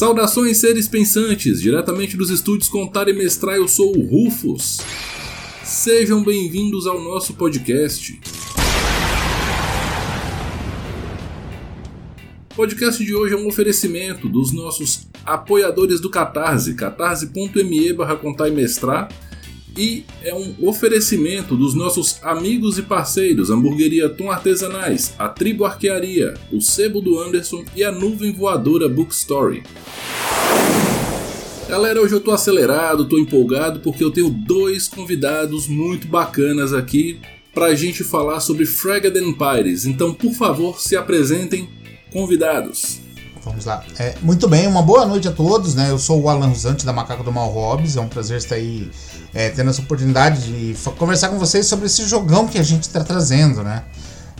Saudações, seres pensantes! Diretamente dos estúdios Contar e Mestrar, eu sou o Rufus. Sejam bem-vindos ao nosso podcast. O podcast de hoje é um oferecimento dos nossos apoiadores do Catarse, catarse.me barra contar e mestrar, e é um oferecimento dos nossos amigos e parceiros Hamburgueria Tom Artesanais, a Tribo Arquearia, o Sebo do Anderson e a Nuvem Voadora Bookstory. Galera, hoje eu tô acelerado, tô empolgado porque eu tenho dois convidados muito bacanas aqui pra gente falar sobre Fragged Empires. Então, por favor, se apresentem, convidados. Vamos lá. É, muito bem, uma boa noite a todos, né? Eu sou o Alan Rosante da Macaco do Mal Hobbs. É um prazer estar aí é, tendo essa oportunidade de conversar com vocês sobre esse jogão que a gente está trazendo, né?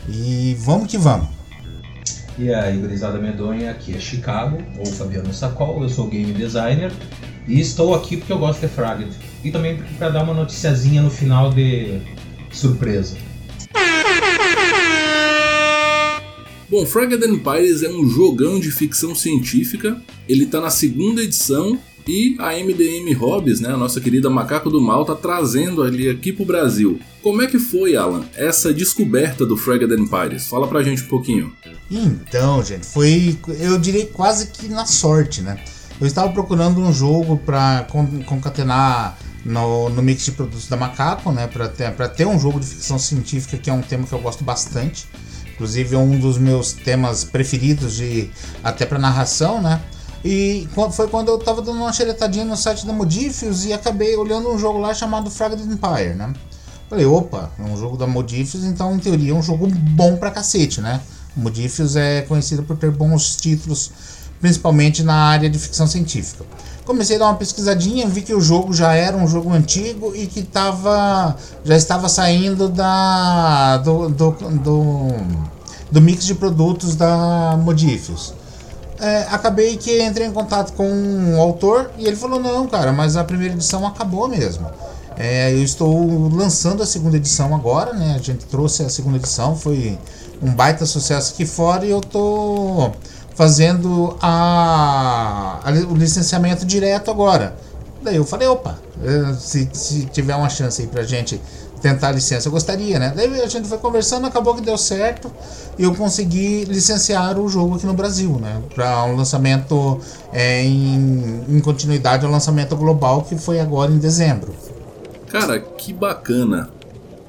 E vamos que vamos. E aí, gurizada medonha, aqui é Chicago, ou Fabiano Sacol, eu sou game designer e estou aqui porque eu gosto de Fragged. E também para dar uma noticiazinha no final de surpresa. Bom, Fragged Empires é um jogão de ficção científica. Ele está na segunda edição e a MDM Hobbies, né, a nossa querida Macaco do Mal, tá trazendo ali aqui pro Brasil. Como é que foi, Alan, essa descoberta do Fragged Empires? Fala pra gente um pouquinho. Então, gente, foi, eu diria quase que na sorte, né? Eu estava procurando um jogo para concatenar no, no, mix de produtos da Macaco, né? Para ter, ter um jogo de ficção científica, que é um tema que eu gosto bastante. Inclusive um dos meus temas preferidos de até para narração, né? E foi quando eu tava dando uma xeretadinha no site da Modifius e acabei olhando um jogo lá chamado Fragged Empire, né? Falei, opa, é um jogo da Modifius, então em teoria é um jogo bom pra cacete, né? Modifius é conhecido por ter bons títulos, principalmente na área de ficção científica. Comecei a dar uma pesquisadinha, vi que o jogo já era um jogo antigo e que tava, já estava saindo da, do, do, do, do mix de produtos da Modifius. É, acabei que entrei em contato com um autor e ele falou: Não, cara, mas a primeira edição acabou mesmo. É, eu estou lançando a segunda edição agora, né? A gente trouxe a segunda edição, foi um baita sucesso aqui fora e eu tô fazendo a, a, o licenciamento direto agora. Daí eu falei, opa, eh, se, se tiver uma chance aí pra gente tentar a licença, eu gostaria, né? Daí a gente foi conversando, acabou que deu certo e eu consegui licenciar o jogo aqui no Brasil, né? Para um lançamento é, em, em continuidade ao lançamento global que foi agora em dezembro. Cara, que bacana.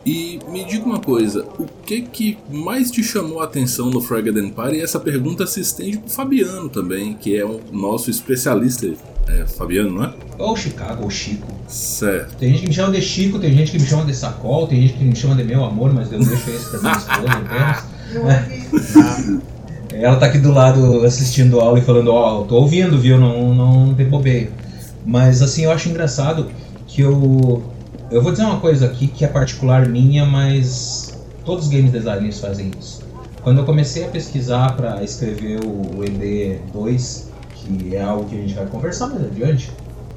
E me diga uma coisa, o que que mais te chamou a atenção no Fragged Empire? E essa pergunta se estende pro Fabiano também, que é o nosso especialista. É, Fabiano, não é? Ou Chicago, ou Chico. Certo. Tem gente que me chama de Chico, tem gente que me chama de Sacol, tem gente que me chama de meu amor, mas eu não deixo isso pra minha esposa apenas. Ela tá aqui do lado assistindo a aula e falando, ó, oh, tô ouvindo, viu? Não, não, não tem bobeio. Mas assim, eu acho engraçado que eu eu vou dizer uma coisa aqui que é particular minha, mas todos os game designers fazem isso. Quando eu comecei a pesquisar para escrever o ED2, que é algo que a gente vai conversar mais adiante,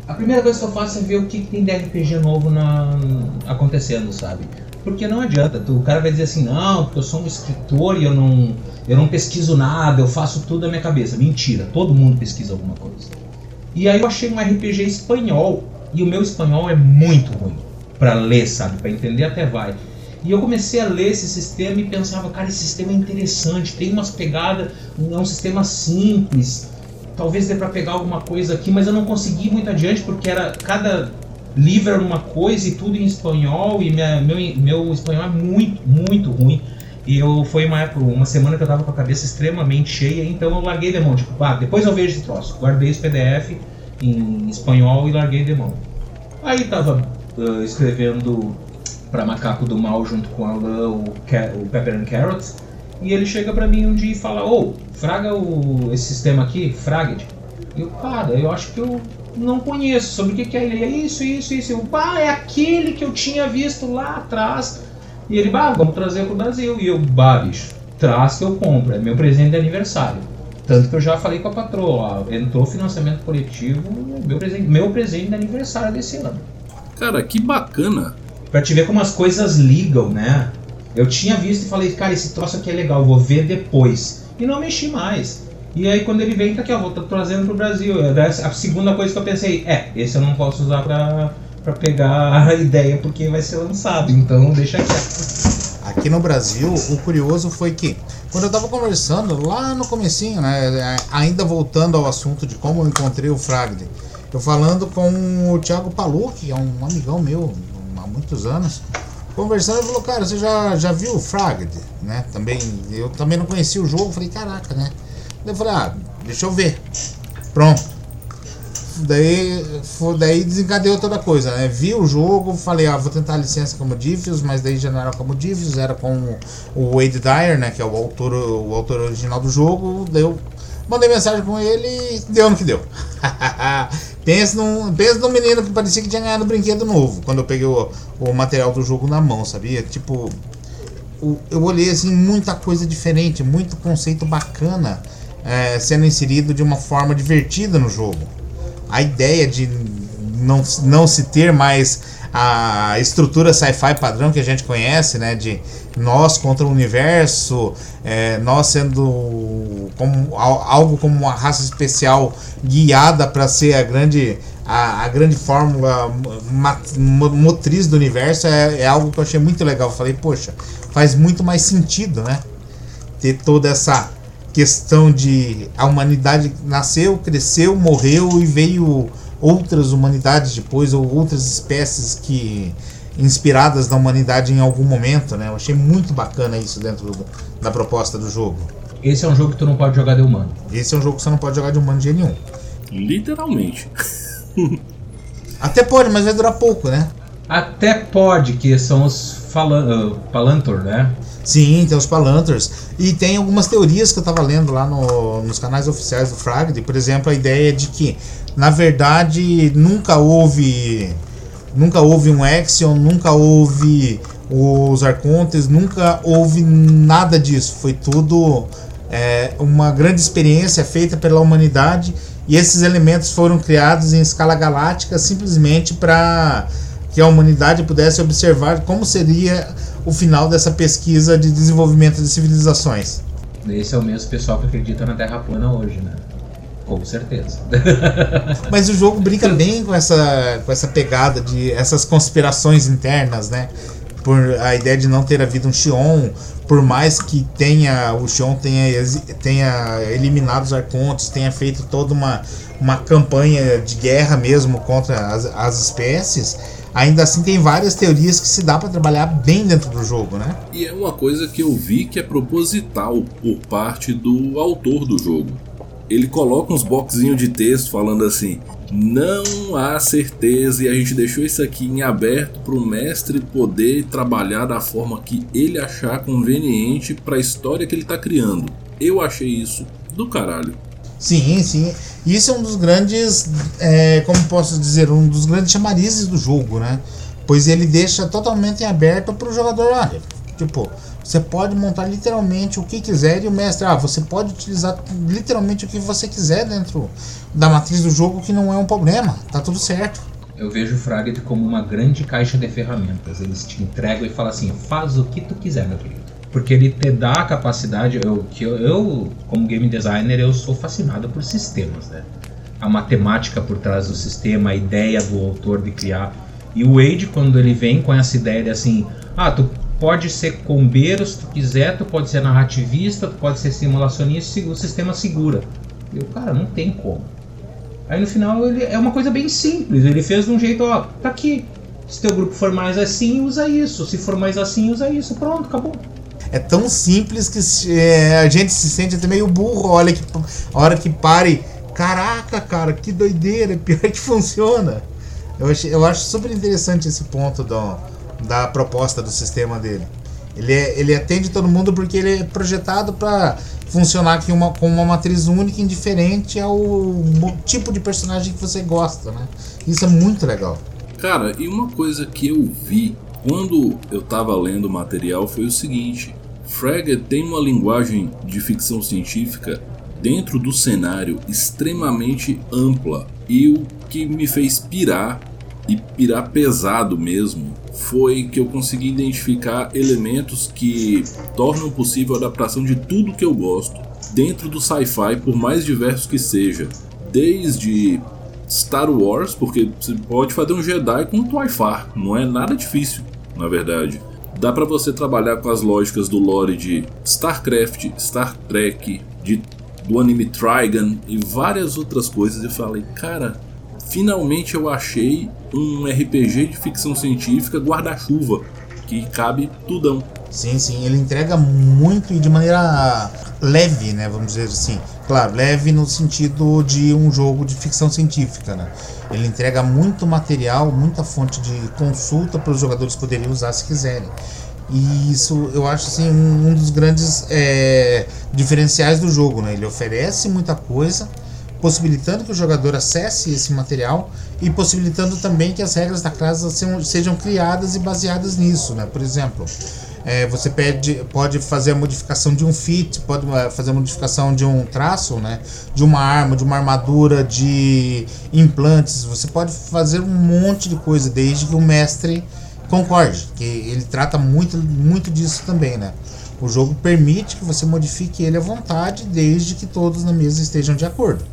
a primeira coisa que eu faço é ver o que, que tem de RPG novo na, acontecendo, sabe? Porque não adianta, o cara vai dizer assim, não, porque eu sou um escritor e eu não, eu não pesquiso nada, eu faço tudo da minha cabeça. Mentira, todo mundo pesquisa alguma coisa. E aí eu achei um RPG espanhol, e o meu espanhol é muito ruim para ler, sabe? Para entender até vai. E eu comecei a ler esse sistema e pensava, cara, esse sistema é interessante, tem umas pegadas, é um sistema simples, talvez dê para pegar alguma coisa aqui, mas eu não consegui muito adiante porque era cada livro era uma coisa e tudo em espanhol e minha, meu, meu espanhol é muito, muito ruim. E eu foi uma época, uma semana que eu tava com a cabeça extremamente cheia, então eu larguei de mão, tipo, ah, depois eu vejo esse troço. Guardei esse PDF em espanhol e larguei de mão. Aí tava uh, escrevendo para Macaco do Mal junto com a o, o Pepper and Carrots. E ele chega para mim um dia e fala: Ô, oh, fraga o, esse sistema aqui, Fragged. Eu, cara, eu acho que eu não conheço. Sobre o que, que é ele? É isso, isso, isso. Eu, bah, é aquele que eu tinha visto lá atrás. E ele, bah, vamos trazer pro Brasil. E eu, bah, bicho, traz que eu compro. É meu presente de aniversário. Tanto que eu já falei com a patroa, ó, entrou financiamento coletivo, meu presente, meu presente de aniversário desse ano. Cara, que bacana. Pra te ver como as coisas ligam, né? Eu tinha visto e falei, cara, esse troço aqui é legal, vou ver depois. E não mexi mais. E aí quando ele vem, tá aqui, ó, vou tá trazendo pro Brasil. A segunda coisa que eu pensei, é, esse eu não posso usar pra, pra pegar a ideia porque vai ser lançado, então deixa quieto. Aqui no Brasil, o curioso foi que quando eu tava conversando lá no comecinho, né, ainda voltando ao assunto de como eu encontrei o Fragde, eu falando com o Thiago Palu, que é um amigão meu há muitos anos, conversando, ele falou, cara, você já, já viu o Fragd, né? Também, eu também não conhecia o jogo, falei, caraca, né? Eu falei, ah, deixa eu ver. Pronto. Daí, daí desencadeou toda a coisa, né? Vi o jogo, falei, ah, vou tentar a licença como Diffus, mas daí já não era como Diffus, era com o Wade Dyer, né? Que é o autor, o autor original do jogo. Daí eu mandei mensagem com ele e deu no que deu. pensa, num, pensa num menino que parecia que tinha ganhado um brinquedo novo quando eu peguei o, o material do jogo na mão, sabia? Tipo, eu olhei assim muita coisa diferente, muito conceito bacana é, sendo inserido de uma forma divertida no jogo. A ideia de não, não se ter mais a estrutura sci-fi padrão que a gente conhece, né? De nós contra o universo, é, nós sendo como, algo como uma raça especial guiada para ser a grande a, a grande fórmula motriz do universo é, é, algo que eu achei muito legal. Eu falei, poxa, faz muito mais sentido, né? Ter toda essa questão de a humanidade nasceu, cresceu, morreu e veio outras humanidades depois ou outras espécies que inspiradas na humanidade em algum momento, né? Eu achei muito bacana isso dentro do, da proposta do jogo. Esse é um jogo que tu não pode jogar de humano. Esse é um jogo que você não pode jogar de humano de nenhum. Literalmente. Até pode, mas vai durar pouco, né? Até pode, que são os uh, Palantor, né? Sim, tem os Palantors. E tem algumas teorias que eu estava lendo lá no, nos canais oficiais do Fragd. Por exemplo, a ideia de que, na verdade, nunca houve. Nunca houve um Axion, nunca houve os Arcontes, nunca houve nada disso. Foi tudo é, uma grande experiência feita pela humanidade e esses elementos foram criados em escala galáctica simplesmente para que a humanidade pudesse observar como seria o final dessa pesquisa de desenvolvimento de civilizações. Esse é o mesmo pessoal que acredita na Terra plana hoje, né? Com certeza. Mas o jogo brinca bem com essa, com essa pegada de essas conspirações internas, né? Por a ideia de não ter havido um Xion, por mais que tenha o Xion tenha, tenha eliminado os Arcontes, tenha feito toda uma, uma campanha de guerra mesmo contra as, as espécies, ainda assim tem várias teorias que se dá para trabalhar bem dentro do jogo, né? E é uma coisa que eu vi que é proposital por parte do autor do jogo. Ele coloca uns boxinhos de texto falando assim: não há certeza e a gente deixou isso aqui em aberto para o mestre poder trabalhar da forma que ele achar conveniente para a história que ele está criando. Eu achei isso do caralho. Sim, sim. Isso é um dos grandes, é, como posso dizer, um dos grandes chamarizes do jogo, né? Pois ele deixa totalmente em aberto para o jogador. Olha, tipo, você pode montar literalmente o que quiser e o mestre, ah, você pode utilizar literalmente o que você quiser dentro da matriz do jogo, que não é um problema, tá tudo certo. Eu vejo o Fragment como uma grande caixa de ferramentas. Eles te entregam e falam assim: faz o que tu quiser, meu querido porque ele te dá a capacidade eu que eu, eu, como game designer eu sou fascinado por sistemas né? A matemática por trás do sistema a ideia do autor de criar. E o Wade quando ele vem com essa ideia de assim ah tu pode ser combeiro se tu quiser tu pode ser narrativista tu pode ser simulacionista o sistema segura. Eu cara não tem como. Aí no final ele é uma coisa bem simples ele fez de um jeito ó tá aqui. Se teu grupo for mais assim usa isso. Se for mais assim usa isso. Pronto acabou é tão simples que é, a gente se sente até meio burro. Olha que a hora que pare, caraca, cara, que doideira, pior que funciona. Eu, acho, eu acho super interessante esse ponto do, da proposta do sistema dele. Ele, é, ele atende todo mundo porque ele é projetado para funcionar aqui uma, com uma matriz única, indiferente ao tipo de personagem que você gosta, né? Isso é muito legal. Cara, e uma coisa que eu vi quando eu estava lendo o material foi o seguinte: Frege tem uma linguagem de ficção científica dentro do cenário extremamente ampla e o que me fez pirar e pirar pesado mesmo foi que eu consegui identificar elementos que tornam possível a adaptação de tudo que eu gosto dentro do sci-fi, por mais diverso que seja. Desde Star Wars, porque você pode fazer um Jedi com um Twyfar, não é nada difícil, na verdade. Dá para você trabalhar com as lógicas do lore de StarCraft, Star Trek, de, do anime Trigun e várias outras coisas. Eu falei, cara, finalmente eu achei um RPG de ficção científica guarda-chuva que cabe tudão. Sim, sim, ele entrega muito e de maneira leve, né? Vamos dizer assim. Claro, leve no sentido de um jogo de ficção científica, né? Ele entrega muito material, muita fonte de consulta para os jogadores poderem usar se quiserem. E isso eu acho assim um dos grandes é, diferenciais do jogo, né? Ele oferece muita coisa, possibilitando que o jogador acesse esse material e possibilitando também que as regras da casa sejam, sejam criadas e baseadas nisso, né? Por exemplo, é, você pede, pode fazer a modificação de um fit, pode é, fazer a modificação de um traço, né? De uma arma, de uma armadura, de implantes. Você pode fazer um monte de coisa desde que o mestre concorde, que ele trata muito, muito disso também, né? O jogo permite que você modifique ele à vontade, desde que todos na mesa estejam de acordo.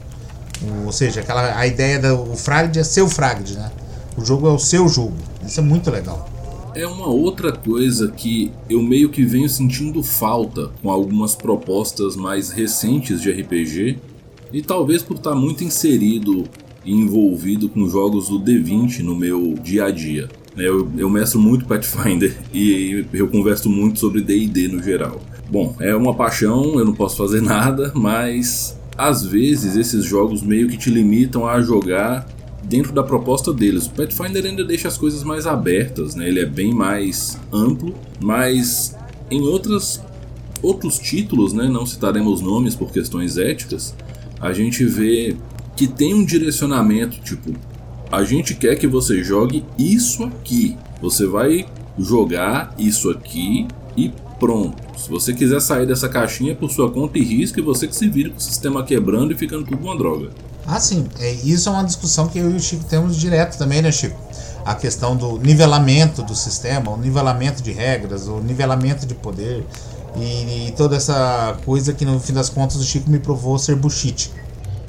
Ou seja, aquela a ideia do fragd é seu fragd, né? O jogo é o seu jogo. Isso é muito legal é uma outra coisa que eu meio que venho sentindo falta com algumas propostas mais recentes de RPG, e talvez por estar muito inserido e envolvido com jogos do D20 no meu dia a dia. Eu, eu mestro muito Pathfinder e eu converso muito sobre DD no geral. Bom, é uma paixão, eu não posso fazer nada, mas às vezes esses jogos meio que te limitam a jogar dentro da proposta deles. O Pathfinder ainda deixa as coisas mais abertas, né? ele é bem mais amplo, mas em outras, outros títulos, né? não citaremos nomes por questões éticas, a gente vê que tem um direcionamento, tipo, a gente quer que você jogue isso aqui. Você vai jogar isso aqui e pronto. Se você quiser sair dessa caixinha por sua conta e risco, e você que se vira com o sistema quebrando e ficando tudo uma droga. Ah, sim. É, isso é uma discussão que eu e o Chico temos direto também, né, Chico? A questão do nivelamento do sistema, o nivelamento de regras, o nivelamento de poder e, e toda essa coisa que no fim das contas o Chico me provou ser bullshit.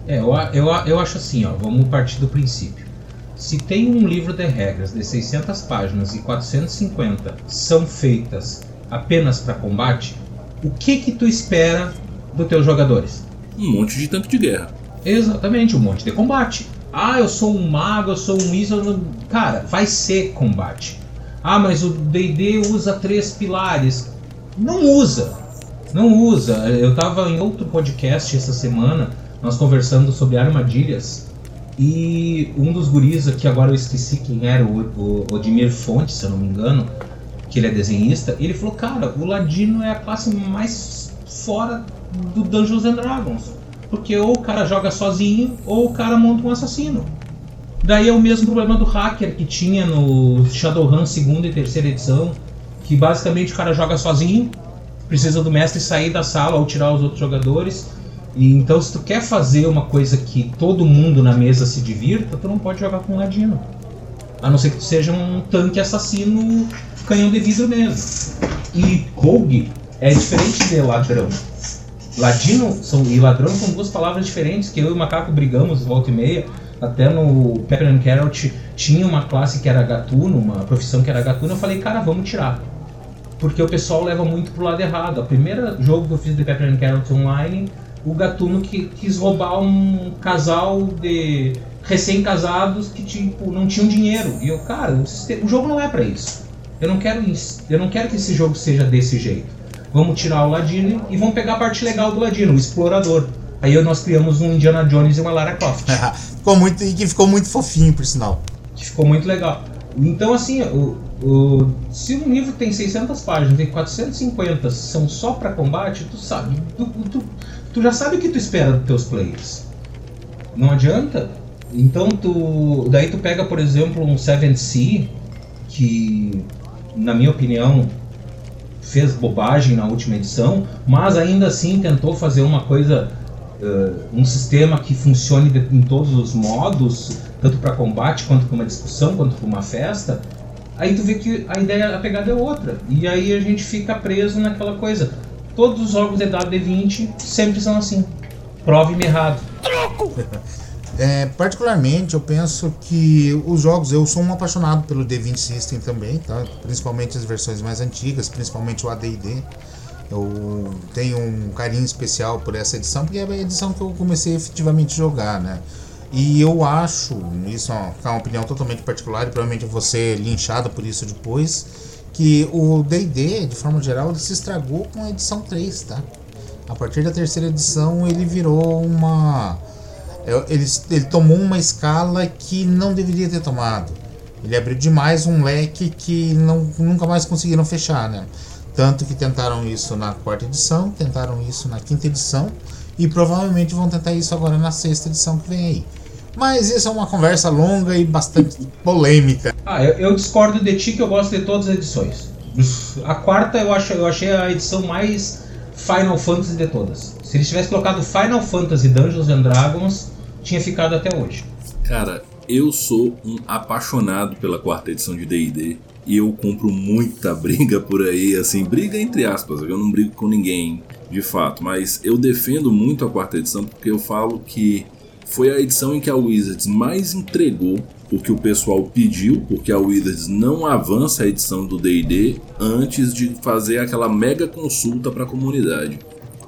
É, eu, eu, eu acho assim, ó, vamos partir do princípio. Se tem um livro de regras de 600 páginas e 450 são feitas apenas para combate, o que que tu espera dos teus jogadores? Um monte de tanque de guerra. Exatamente, um monte de combate. Ah, eu sou um mago, eu sou um isso. Cara, vai ser combate. Ah, mas o DD usa três pilares. Não usa. Não usa. Eu tava em outro podcast essa semana, nós conversando sobre armadilhas. E um dos guris, que agora eu esqueci quem era, o, o Odimir Fonte, se eu não me engano, que ele é desenhista, ele falou: Cara, o Ladino é a classe mais fora do Dungeons and Dragons porque ou o cara joga sozinho ou o cara monta um assassino. Daí é o mesmo problema do hacker que tinha no Shadowrun segunda e terceira edição, que basicamente o cara joga sozinho, precisa do mestre sair da sala ou tirar os outros jogadores. E então se tu quer fazer uma coisa que todo mundo na mesa se divirta, tu não pode jogar com um ladino. A não ser que tu seja um tanque assassino canhão de vidro mesmo. E rogue é diferente de ladrão. Ladino são, e ladrão são duas palavras diferentes que eu e o Macaco brigamos volta e meia. Até no Pepper and Carrot tinha uma classe que era gatuno, uma profissão que era gatuno. Eu falei, cara, vamos tirar. Porque o pessoal leva muito pro lado errado. O primeiro jogo que eu fiz de Pepper and Carrot online, o gatuno que quis roubar um casal de recém-casados que tipo não tinham dinheiro. E eu, cara, o, jogo não é para isso. Eu não quero eu não quero que esse jogo seja desse jeito. Vamos tirar o Ladino e vamos pegar a parte legal do Ladino, o explorador. Aí nós criamos um Indiana Jones e uma Lara Croft. ficou muito, e que ficou muito fofinho, por sinal. Que ficou muito legal. Então, assim, o, o, se um livro tem 600 páginas e 450 são só para combate, tu sabe. Tu, tu, tu, já sabe o que tu espera dos teus players. Não adianta. Então, tu, daí tu pega, por exemplo, um Seven Sea, que, na minha opinião, fez bobagem na última edição, mas ainda assim tentou fazer uma coisa, uh, um sistema que funcione de, em todos os modos, tanto para combate quanto para uma discussão, quanto para uma festa. Aí tu vê que a ideia, a pegada é outra. E aí a gente fica preso naquela coisa. Todos os jogos de WD20 sempre são assim. Prove-me errado. Troco! É, particularmente, eu penso que os jogos, eu sou um apaixonado pelo D20 System também, tá? principalmente as versões mais antigas, principalmente o AD&D. Eu tenho um carinho especial por essa edição, porque é a edição que eu comecei efetivamente a jogar, né? E eu acho, isso é uma opinião totalmente particular, e provavelmente eu vou ser linchado por isso depois, que o D&D, de forma geral, ele se estragou com a edição 3, tá? A partir da terceira edição ele virou uma é, ele, ele tomou uma escala que não deveria ter tomado. Ele abriu demais um leque que não, nunca mais conseguiram fechar, né? Tanto que tentaram isso na quarta edição, tentaram isso na quinta edição e provavelmente vão tentar isso agora na sexta edição que vem aí. Mas isso é uma conversa longa e bastante polêmica. Ah, eu, eu, discordo de ti que eu gosto de todas as edições. A quarta eu, acho, eu achei a edição mais Final Fantasy de todas. Se eles tivessem colocado Final Fantasy Dungeons and Dragons, tinha ficado até hoje. Cara, eu sou um apaixonado pela quarta edição de D&D e eu compro muita briga por aí, assim, briga entre aspas, eu não brigo com ninguém, de fato, mas eu defendo muito a quarta edição porque eu falo que foi a edição em que a Wizards mais entregou o que o pessoal pediu, porque a Wizards não avança a edição do D&D antes de fazer aquela mega consulta para a comunidade.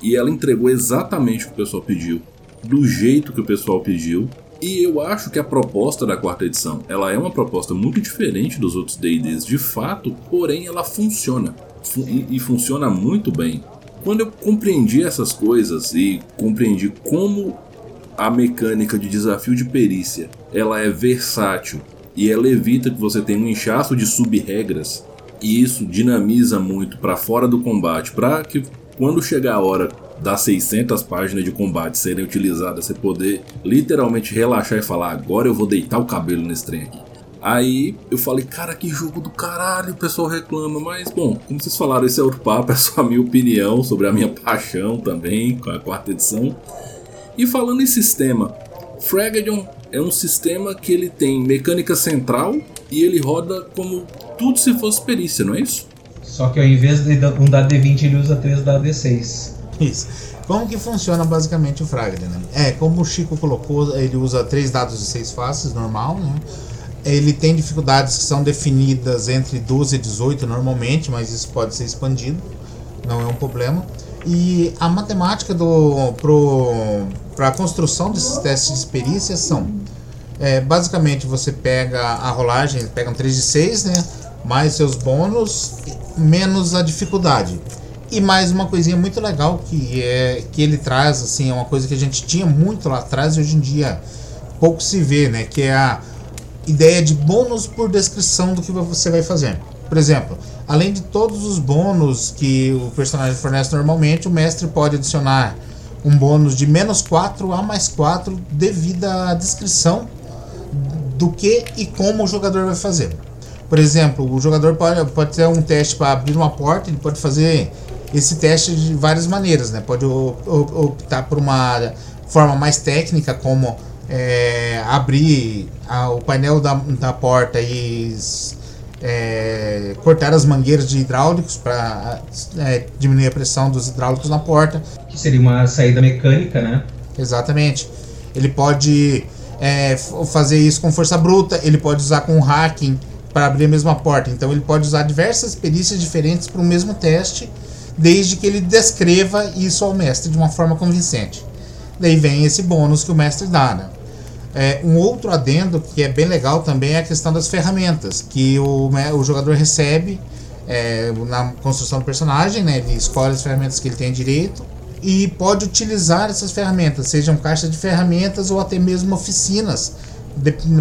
E ela entregou exatamente o que o pessoal pediu do jeito que o pessoal pediu. E eu acho que a proposta da quarta edição, ela é uma proposta muito diferente dos outros D&Ds de fato, porém ela funciona. e, e funciona muito bem. Quando eu compreendi essas coisas e compreendi como a mecânica de desafio de perícia, ela é versátil e ela evita que você tenha um inchaço de sub-regras, e isso dinamiza muito para fora do combate, para que quando chegar a hora das 600 páginas de combate serem utilizadas, você poder literalmente relaxar e falar: agora eu vou deitar o cabelo nesse trem aqui. Aí eu falei, cara, que jogo do caralho, o pessoal reclama, mas bom, como vocês falaram, esse é outro papo, é só a minha opinião sobre a minha paixão também com a quarta edição. E falando em sistema, Fragedon é um sistema que ele tem mecânica central e ele roda como tudo se fosse perícia, não é isso? Só que ao invés de um dado D20 ele usa 3 dados D6. Isso. Como que funciona basicamente o Fragment? Né? É, como o Chico colocou, ele usa três dados de seis faces, normal, né? Ele tem dificuldades que são definidas entre 12 e 18 normalmente, mas isso pode ser expandido, não é um problema. E a matemática do para a construção desses testes de perícia são é, basicamente você pega a rolagem, pega um 3 de 6, né? Mais seus bônus, menos a dificuldade. E mais uma coisinha muito legal que é que ele traz, assim, é uma coisa que a gente tinha muito lá atrás e hoje em dia pouco se vê, né? Que é a ideia de bônus por descrição do que você vai fazer. Por exemplo, além de todos os bônus que o personagem fornece normalmente, o mestre pode adicionar um bônus de menos 4 a mais 4 devido à descrição do que e como o jogador vai fazer. Por exemplo, o jogador pode, pode ter um teste para abrir uma porta, ele pode fazer esse teste de várias maneiras, né? Pode optar por uma forma mais técnica, como é, abrir a, o painel da, da porta e é, cortar as mangueiras de hidráulicos para é, diminuir a pressão dos hidráulicos na porta. Que seria uma saída mecânica, né? Exatamente. Ele pode é, fazer isso com força bruta, ele pode usar com hacking para abrir a mesma porta. Então ele pode usar diversas perícias diferentes para o mesmo teste desde que ele descreva isso ao mestre de uma forma convincente. Daí vem esse bônus que o mestre dá. Né? É, um outro adendo que é bem legal também é a questão das ferramentas que o, o jogador recebe é, na construção do personagem, né? ele escolhe as ferramentas que ele tem direito e pode utilizar essas ferramentas, sejam caixas de ferramentas ou até mesmo oficinas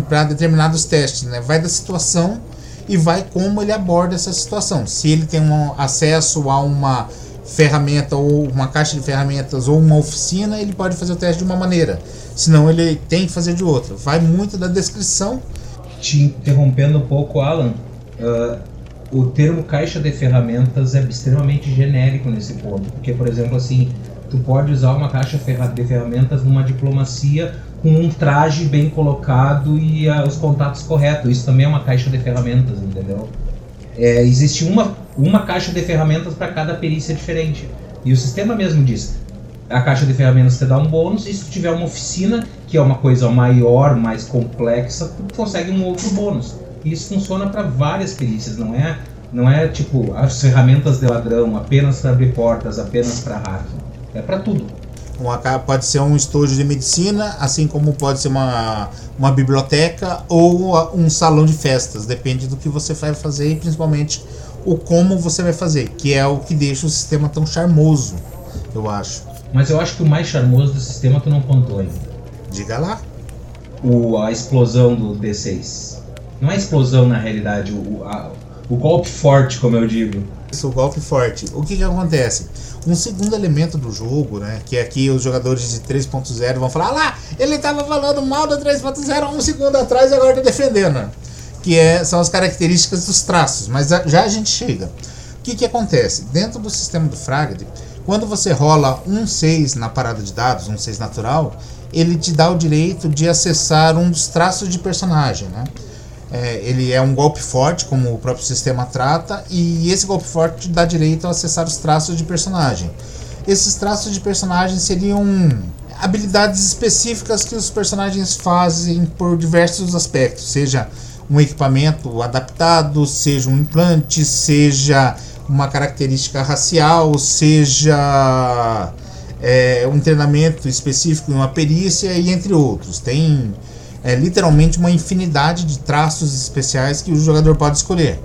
para determinados testes. Né? Vai da situação e vai como ele aborda essa situação. Se ele tem um acesso a uma ferramenta ou uma caixa de ferramentas ou uma oficina, ele pode fazer o teste de uma maneira. Senão ele tem que fazer de outra. Vai muito da descrição. Te interrompendo um pouco, Alan, uh, o termo caixa de ferramentas é extremamente genérico nesse ponto. Porque, por exemplo, assim, tu pode usar uma caixa de ferramentas numa diplomacia com um traje bem colocado e uh, os contatos corretos. Isso também é uma caixa de ferramentas, entendeu? É, existe uma, uma caixa de ferramentas para cada perícia diferente. E o sistema mesmo diz: a caixa de ferramentas te dá um bônus, e se tu tiver uma oficina, que é uma coisa maior, mais complexa, tu consegue um outro bônus. E isso funciona para várias perícias, não é, não é tipo as ferramentas de ladrão apenas para abrir portas, apenas para hacking. É para tudo. Uma, pode ser um estojo de medicina, assim como pode ser uma, uma biblioteca ou um salão de festas. Depende do que você vai fazer e principalmente o como você vai fazer, que é o que deixa o sistema tão charmoso, eu acho. Mas eu acho que o mais charmoso do sistema tu não contou ainda. Diga lá. O, a explosão do D6. Não é explosão na realidade, o, a, o golpe forte, como eu digo. O golpe forte. O que que acontece? Um segundo elemento do jogo, né? Que aqui os jogadores de 3.0 vão falar: ah lá, ele estava falando mal da 3.0 um segundo atrás e agora tá defendendo. Que é, são as características dos traços, mas já a gente chega. O que, que acontece? Dentro do sistema do Fraged, quando você rola um 6 na parada de dados, um 6 natural, ele te dá o direito de acessar um dos traços de personagem, né? É, ele é um golpe forte, como o próprio sistema trata, e esse golpe forte dá direito a acessar os traços de personagem. Esses traços de personagem seriam habilidades específicas que os personagens fazem por diversos aspectos, seja um equipamento adaptado, seja um implante, seja uma característica racial, seja é, um treinamento específico uma perícia e entre outros. Tem é literalmente uma infinidade de traços especiais que o jogador pode escolher.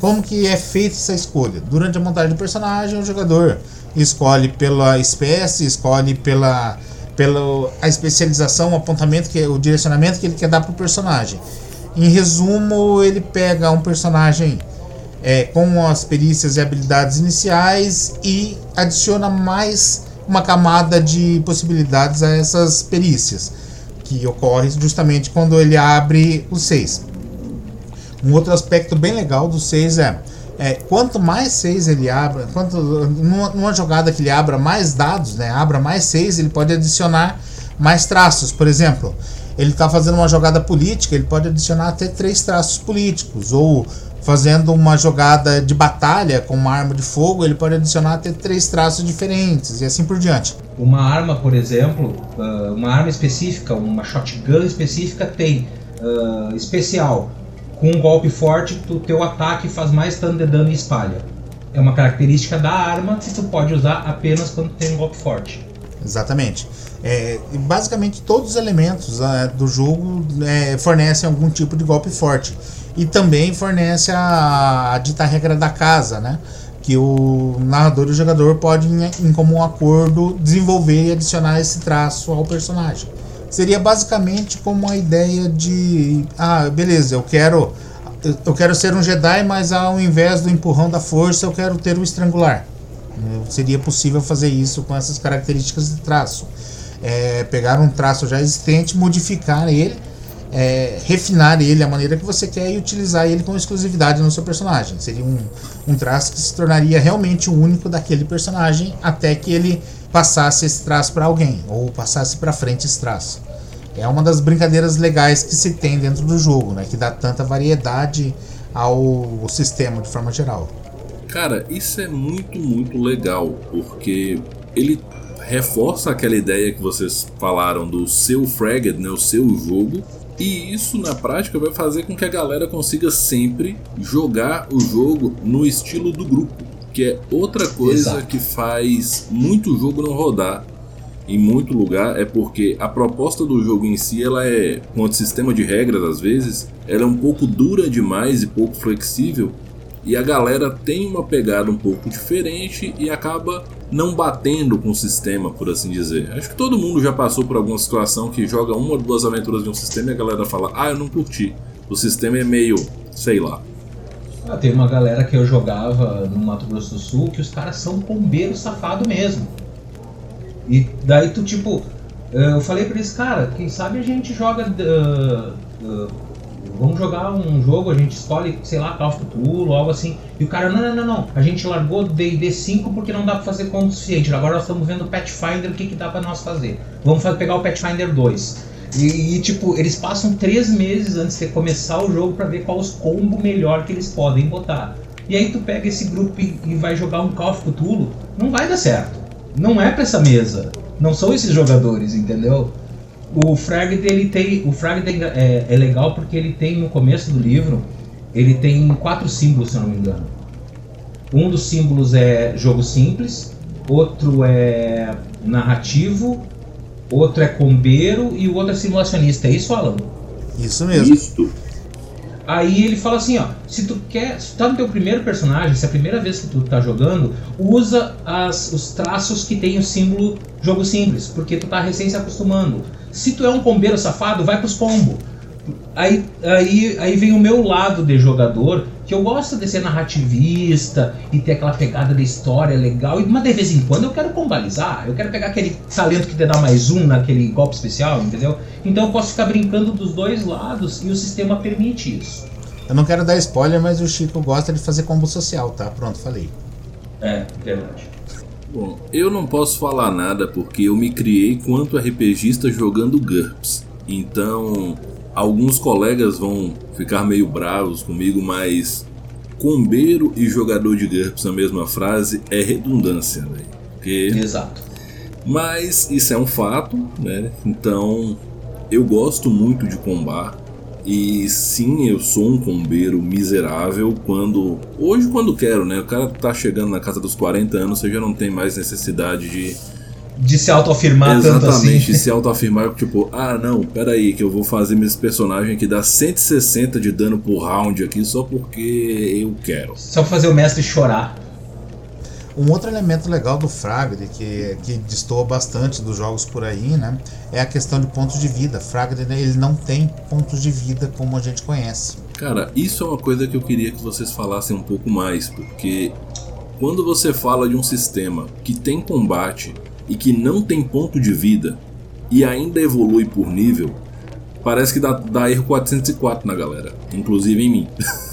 Como que é feita essa escolha? Durante a montagem do personagem, o jogador escolhe pela espécie, escolhe pela, pela a especialização, o apontamento, que, o direcionamento que ele quer dar para o personagem. Em resumo, ele pega um personagem é, com as perícias e habilidades iniciais e adiciona mais uma camada de possibilidades a essas perícias que ocorre justamente quando ele abre o 6. Um outro aspecto bem legal do 6 é, é quanto mais 6 ele abra, quanto, numa, numa, jogada que ele abra mais dados, né, abra mais 6, ele pode adicionar mais traços. Por exemplo, ele está fazendo uma jogada política, ele pode adicionar até três traços políticos, ou fazendo uma jogada de batalha com uma arma de fogo, ele pode adicionar até três traços diferentes e assim por diante. Uma arma, por exemplo, ah, uma arma específica, uma shotgun específica tem uh, especial. Com um golpe forte, o teu ataque faz mais dano de dano e espalha. É uma característica da arma que tu pode usar apenas quando tem um golpe forte. Exatamente. É, basicamente todos os elementos uh, do jogo é, fornecem algum tipo de golpe forte e também fornece a, a dita regra da casa, né? Que o narrador e o jogador podem, em comum acordo, desenvolver e adicionar esse traço ao personagem. Seria basicamente como a ideia de, ah, beleza, eu quero eu quero ser um Jedi, mas ao invés do empurrão da força, eu quero ter o estrangular. Seria possível fazer isso com essas características de traço. É, pegar um traço já existente, modificar ele é, refinar ele a maneira que você quer e utilizar ele com exclusividade no seu personagem. Seria um, um traço que se tornaria realmente o único daquele personagem até que ele passasse esse traço para alguém ou passasse para frente esse traço. É uma das brincadeiras legais que se tem dentro do jogo, né, que dá tanta variedade ao sistema de forma geral. Cara, isso é muito, muito legal, porque ele reforça aquela ideia que vocês falaram do seu Fragged, né, o seu jogo, e isso na prática vai fazer com que a galera consiga sempre jogar o jogo no estilo do grupo, que é outra coisa Exato. que faz muito jogo não rodar em muito lugar é porque a proposta do jogo em si ela é, quanto sistema de regras às vezes, ela é um pouco dura demais e pouco flexível e a galera tem uma pegada um pouco diferente e acaba não batendo com o sistema, por assim dizer. Acho que todo mundo já passou por alguma situação que joga uma ou duas aventuras de um sistema e a galera fala: Ah, eu não curti. O sistema é meio, sei lá. Ah, tem uma galera que eu jogava no Mato Grosso do Sul que os caras são bombeiros safado mesmo. E daí tu tipo, eu falei pra eles, cara, quem sabe a gente joga uh, uh, vamos jogar um jogo, a gente escolhe, sei lá, Cthulhu, algo assim. E o cara, não, não, não, não, a gente largou D&D 5 porque não dá pra fazer como suficiente. Agora nós estamos vendo o Pathfinder, o que, que dá pra nós fazer? Vamos fazer, pegar o Pathfinder 2. E, e, tipo, eles passam três meses antes de começar o jogo para ver qual os combos melhor que eles podem botar. E aí tu pega esse grupo e, e vai jogar um Call of Cthulhu, não vai dar certo. Não é pra essa mesa. Não são esses jogadores, entendeu? O Fragd ele tem, o Fragd é, é legal porque ele tem no começo do livro, ele tem quatro símbolos, se eu não me engano. Um dos símbolos é jogo simples, outro é narrativo, outro é combeiro e o outro é simulacionista. É isso, Alan? Isso mesmo. Isto. Aí ele fala assim, ó, se tu quer, se tu tá no teu primeiro personagem, se é a primeira vez que tu tá jogando, usa as, os traços que tem o símbolo jogo simples, porque tu tá recém se acostumando. Se tu é um pombeiro safado, vai pros pombo. Aí, aí, aí vem o meu lado de jogador, que eu gosto de ser narrativista e ter aquela pegada de história legal, mas de vez em quando eu quero combalizar, eu quero pegar aquele talento que te dá mais um naquele golpe especial, entendeu? Então eu posso ficar brincando dos dois lados e o sistema permite isso. Eu não quero dar spoiler, mas o Chico gosta de fazer combo social, tá? Pronto, falei. É, verdade. Bom, eu não posso falar nada porque eu me criei quanto RPGista jogando GURPS. Então, alguns colegas vão ficar meio bravos comigo, mas combeiro e jogador de GURPS na mesma frase é redundância, né? Porque... Exato. Mas isso é um fato, né? Então eu gosto muito de combar. E sim, eu sou um combeiro miserável quando. Hoje, quando quero, né? O cara tá chegando na casa dos 40 anos, você já não tem mais necessidade de. De se autoafirmar tanto assim. Exatamente, de se autoafirmar, tipo, ah não, peraí, que eu vou fazer meu personagem que dá 160 de dano por round aqui só porque eu quero. Só pra fazer o mestre chorar. Um outro elemento legal do Fragd, que, que destoa bastante dos jogos por aí, né? É a questão de pontos de vida. Fragd, né, ele não tem pontos de vida como a gente conhece. Cara, isso é uma coisa que eu queria que vocês falassem um pouco mais, porque quando você fala de um sistema que tem combate e que não tem ponto de vida e ainda evolui por nível, parece que dá, dá erro 404 na galera, inclusive em mim.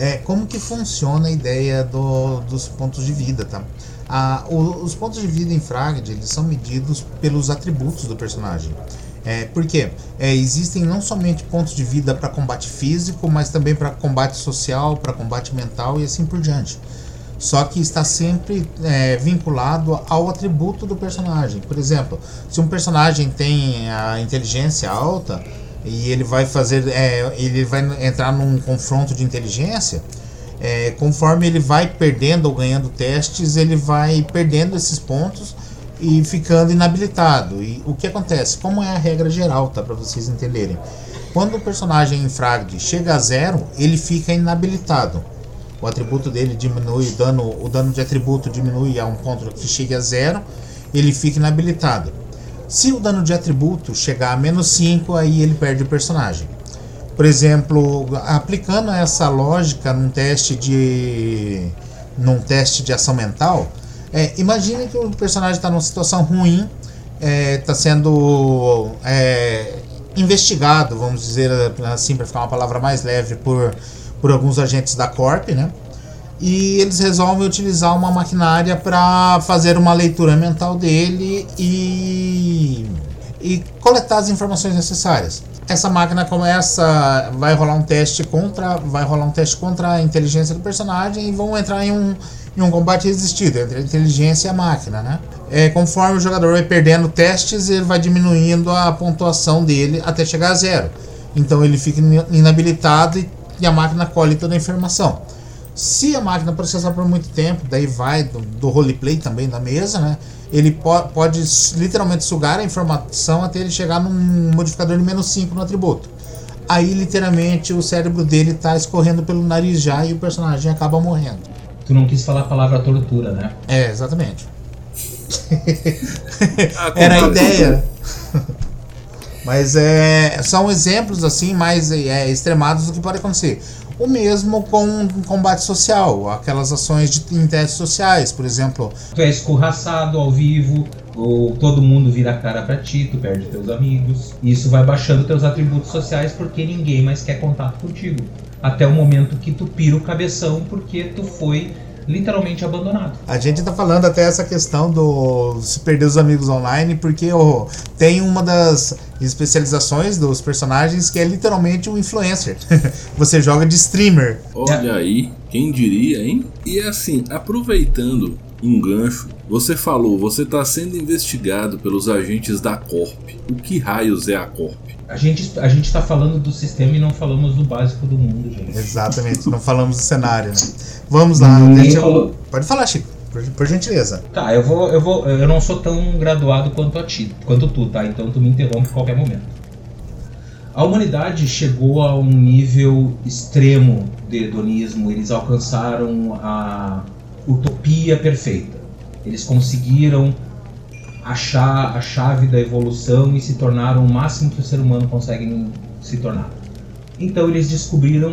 É, como que funciona a ideia do, dos pontos de vida, tá? Ah, o, os pontos de vida em Fragd, eles são medidos pelos atributos do personagem. É, porque é, existem não somente pontos de vida para combate físico, mas também para combate social, para combate mental e assim por diante. Só que está sempre é, vinculado ao atributo do personagem. Por exemplo, se um personagem tem a inteligência alta, e ele vai fazer, é, ele vai entrar num confronto de inteligência. É, conforme ele vai perdendo ou ganhando testes, ele vai perdendo esses pontos e ficando inabilitado. E o que acontece? Como é a regra geral, tá? Para vocês entenderem. Quando o personagem em Fragd chega a zero, ele fica inabilitado. O atributo dele diminui, o dano, o dano de atributo diminui a um ponto que chegue a zero, ele fica inabilitado. Se o dano de atributo chegar a menos 5, aí ele perde o personagem. Por exemplo, aplicando essa lógica num teste de num teste de ação mental, é, imagine que o personagem está numa situação ruim, está é, tá sendo é, investigado, vamos dizer assim, para ficar uma palavra mais leve, por, por alguns agentes da Corp, né? E eles resolvem utilizar uma maquinária para fazer uma leitura mental dele e, e coletar as informações necessárias. Essa máquina começa, vai rolar um teste contra, vai rolar um teste contra a inteligência do personagem e vão entrar em um, em um combate resistido entre a inteligência e a máquina, né? É, conforme o jogador vai perdendo testes, ele vai diminuindo a pontuação dele até chegar a zero. Então ele fica inabilitado e, e a máquina colhe toda a informação. Se a máquina processar por muito tempo, daí vai do, do roleplay também da mesa, né? Ele po pode literalmente sugar a informação até ele chegar num modificador de menos 5 no atributo. Aí, literalmente, o cérebro dele tá escorrendo pelo nariz já e o personagem acaba morrendo. Tu não quis falar a palavra tortura, né? É, exatamente. Era a ideia. Mas é, são exemplos assim mais é, extremados do que pode acontecer. O mesmo com combate social, aquelas ações de, em sociais, por exemplo. Tu é escorraçado ao vivo, ou todo mundo vira a cara pra ti, tu perde teus amigos. Isso vai baixando teus atributos sociais porque ninguém mais quer contato contigo. Até o momento que tu pira o cabeção porque tu foi literalmente abandonado. A gente tá falando até essa questão do se perder os amigos online, porque oh, tem uma das especializações dos personagens que é literalmente um influencer. Você joga de streamer. Olha aí, quem diria, hein? E assim, aproveitando um gancho, você falou, você está sendo investigado pelos agentes da Corp. O que raios é a Corp? A gente a gente está falando do sistema e não falamos do básico do mundo, gente. Exatamente, não falamos do cenário, né? Vamos lá, deixa eu... Pode falar, Chico. Por, por, gentileza. Tá, eu vou, eu vou. Eu não sou tão graduado quanto a ti, quanto tu, tá? Então tu me interrompe a qualquer momento. A humanidade chegou a um nível extremo de hedonismo. Eles alcançaram a utopia perfeita. Eles conseguiram achar a chave da evolução e se tornaram o máximo que o ser humano consegue se tornar. Então eles descobriram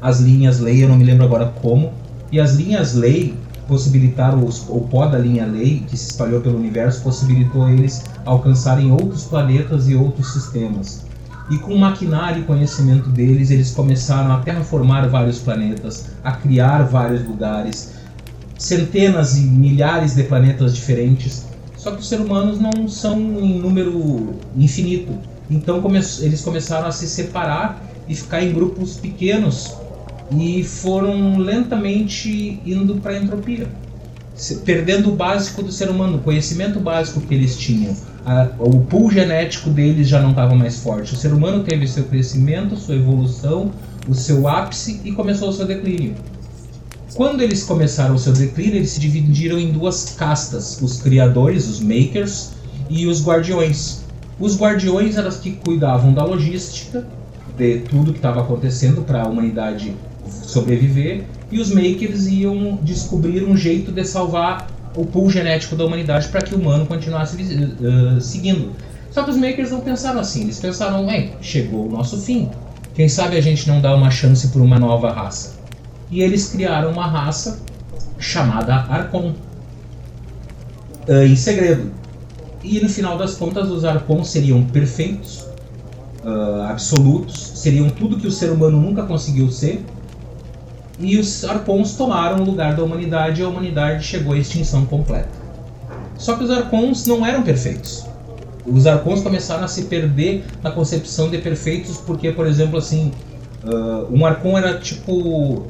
as linhas lei, eu não me lembro agora como, e as linhas lei possibilitaram os, o pó da linha lei que se espalhou pelo universo possibilitou eles alcançarem outros planetas e outros sistemas. E com o maquinário e conhecimento deles, eles começaram a terraformar vários planetas, a criar vários lugares, centenas e milhares de planetas diferentes. Só que os seres humanos não são em número infinito. Então come eles começaram a se separar e ficar em grupos pequenos e foram lentamente indo para a entropia, perdendo o básico do ser humano, o conhecimento básico que eles tinham. A, o pool genético deles já não estava mais forte. O ser humano teve seu crescimento, sua evolução, o seu ápice e começou o seu declínio. Quando eles começaram o seu declínio, eles se dividiram em duas castas: os criadores, os makers, e os guardiões. Os guardiões eram os que cuidavam da logística, de tudo que estava acontecendo para a humanidade sobreviver, e os makers iam descobrir um jeito de salvar o pool genético da humanidade para que o humano continuasse uh, seguindo. Só que os makers não pensaram assim, eles pensaram, chegou o nosso fim. Quem sabe a gente não dá uma chance para uma nova raça? E eles criaram uma raça chamada Archon uh, em segredo. E no final das contas, os Archons seriam perfeitos, uh, absolutos, seriam tudo que o ser humano nunca conseguiu ser. E os Archons tomaram o lugar da humanidade e a humanidade chegou à extinção completa. Só que os Archons não eram perfeitos. Os Archons começaram a se perder na concepção de perfeitos porque, por exemplo, assim, uh, um Archon era tipo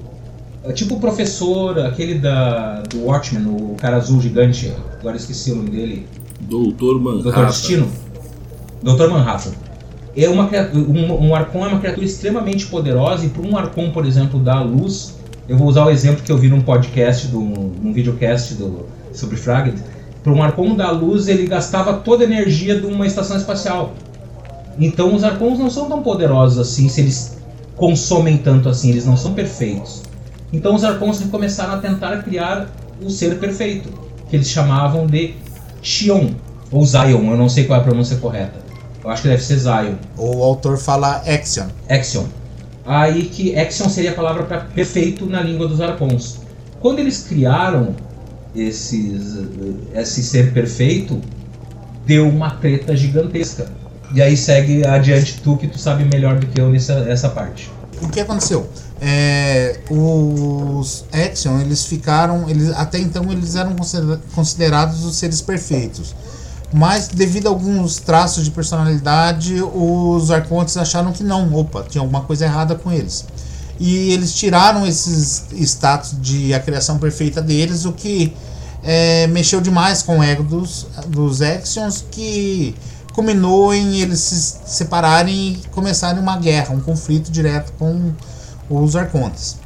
é tipo o professor, aquele da, do Watchmen, o cara azul gigante, agora esqueci o nome dele. Doutor Manhattan. Doutor Destino. Doutor Manhattan. É uma, um, um Arcon é uma criatura extremamente poderosa e para um Arcon, por exemplo, dar luz, eu vou usar o exemplo que eu vi num podcast, do, num videocast do, sobre Fragment, para um Arcon dar luz ele gastava toda a energia de uma estação espacial. Então os Arcons não são tão poderosos assim se eles consomem tanto assim, eles não são perfeitos. Então os Archons começaram a tentar criar o ser perfeito, que eles chamavam de Xion, ou Zion, eu não sei qual é a pronúncia correta. Eu acho que deve ser Zion. O autor fala Axion. Axion. Aí que Axion seria a palavra para perfeito na língua dos Archons. Quando eles criaram esses, esse ser perfeito, deu uma treta gigantesca. E aí segue adiante tu que tu sabe melhor do que eu nessa essa parte. O que aconteceu? É, os Action eles ficaram eles até então eles eram considerados os seres perfeitos. Mas devido a alguns traços de personalidade os arcontes acharam que não opa tinha alguma coisa errada com eles. E eles tiraram esses status de a criação perfeita deles o que é, mexeu demais com o ego dos, dos Actions que culminou em eles se separarem e começarem uma guerra um conflito direto com os Arcontes.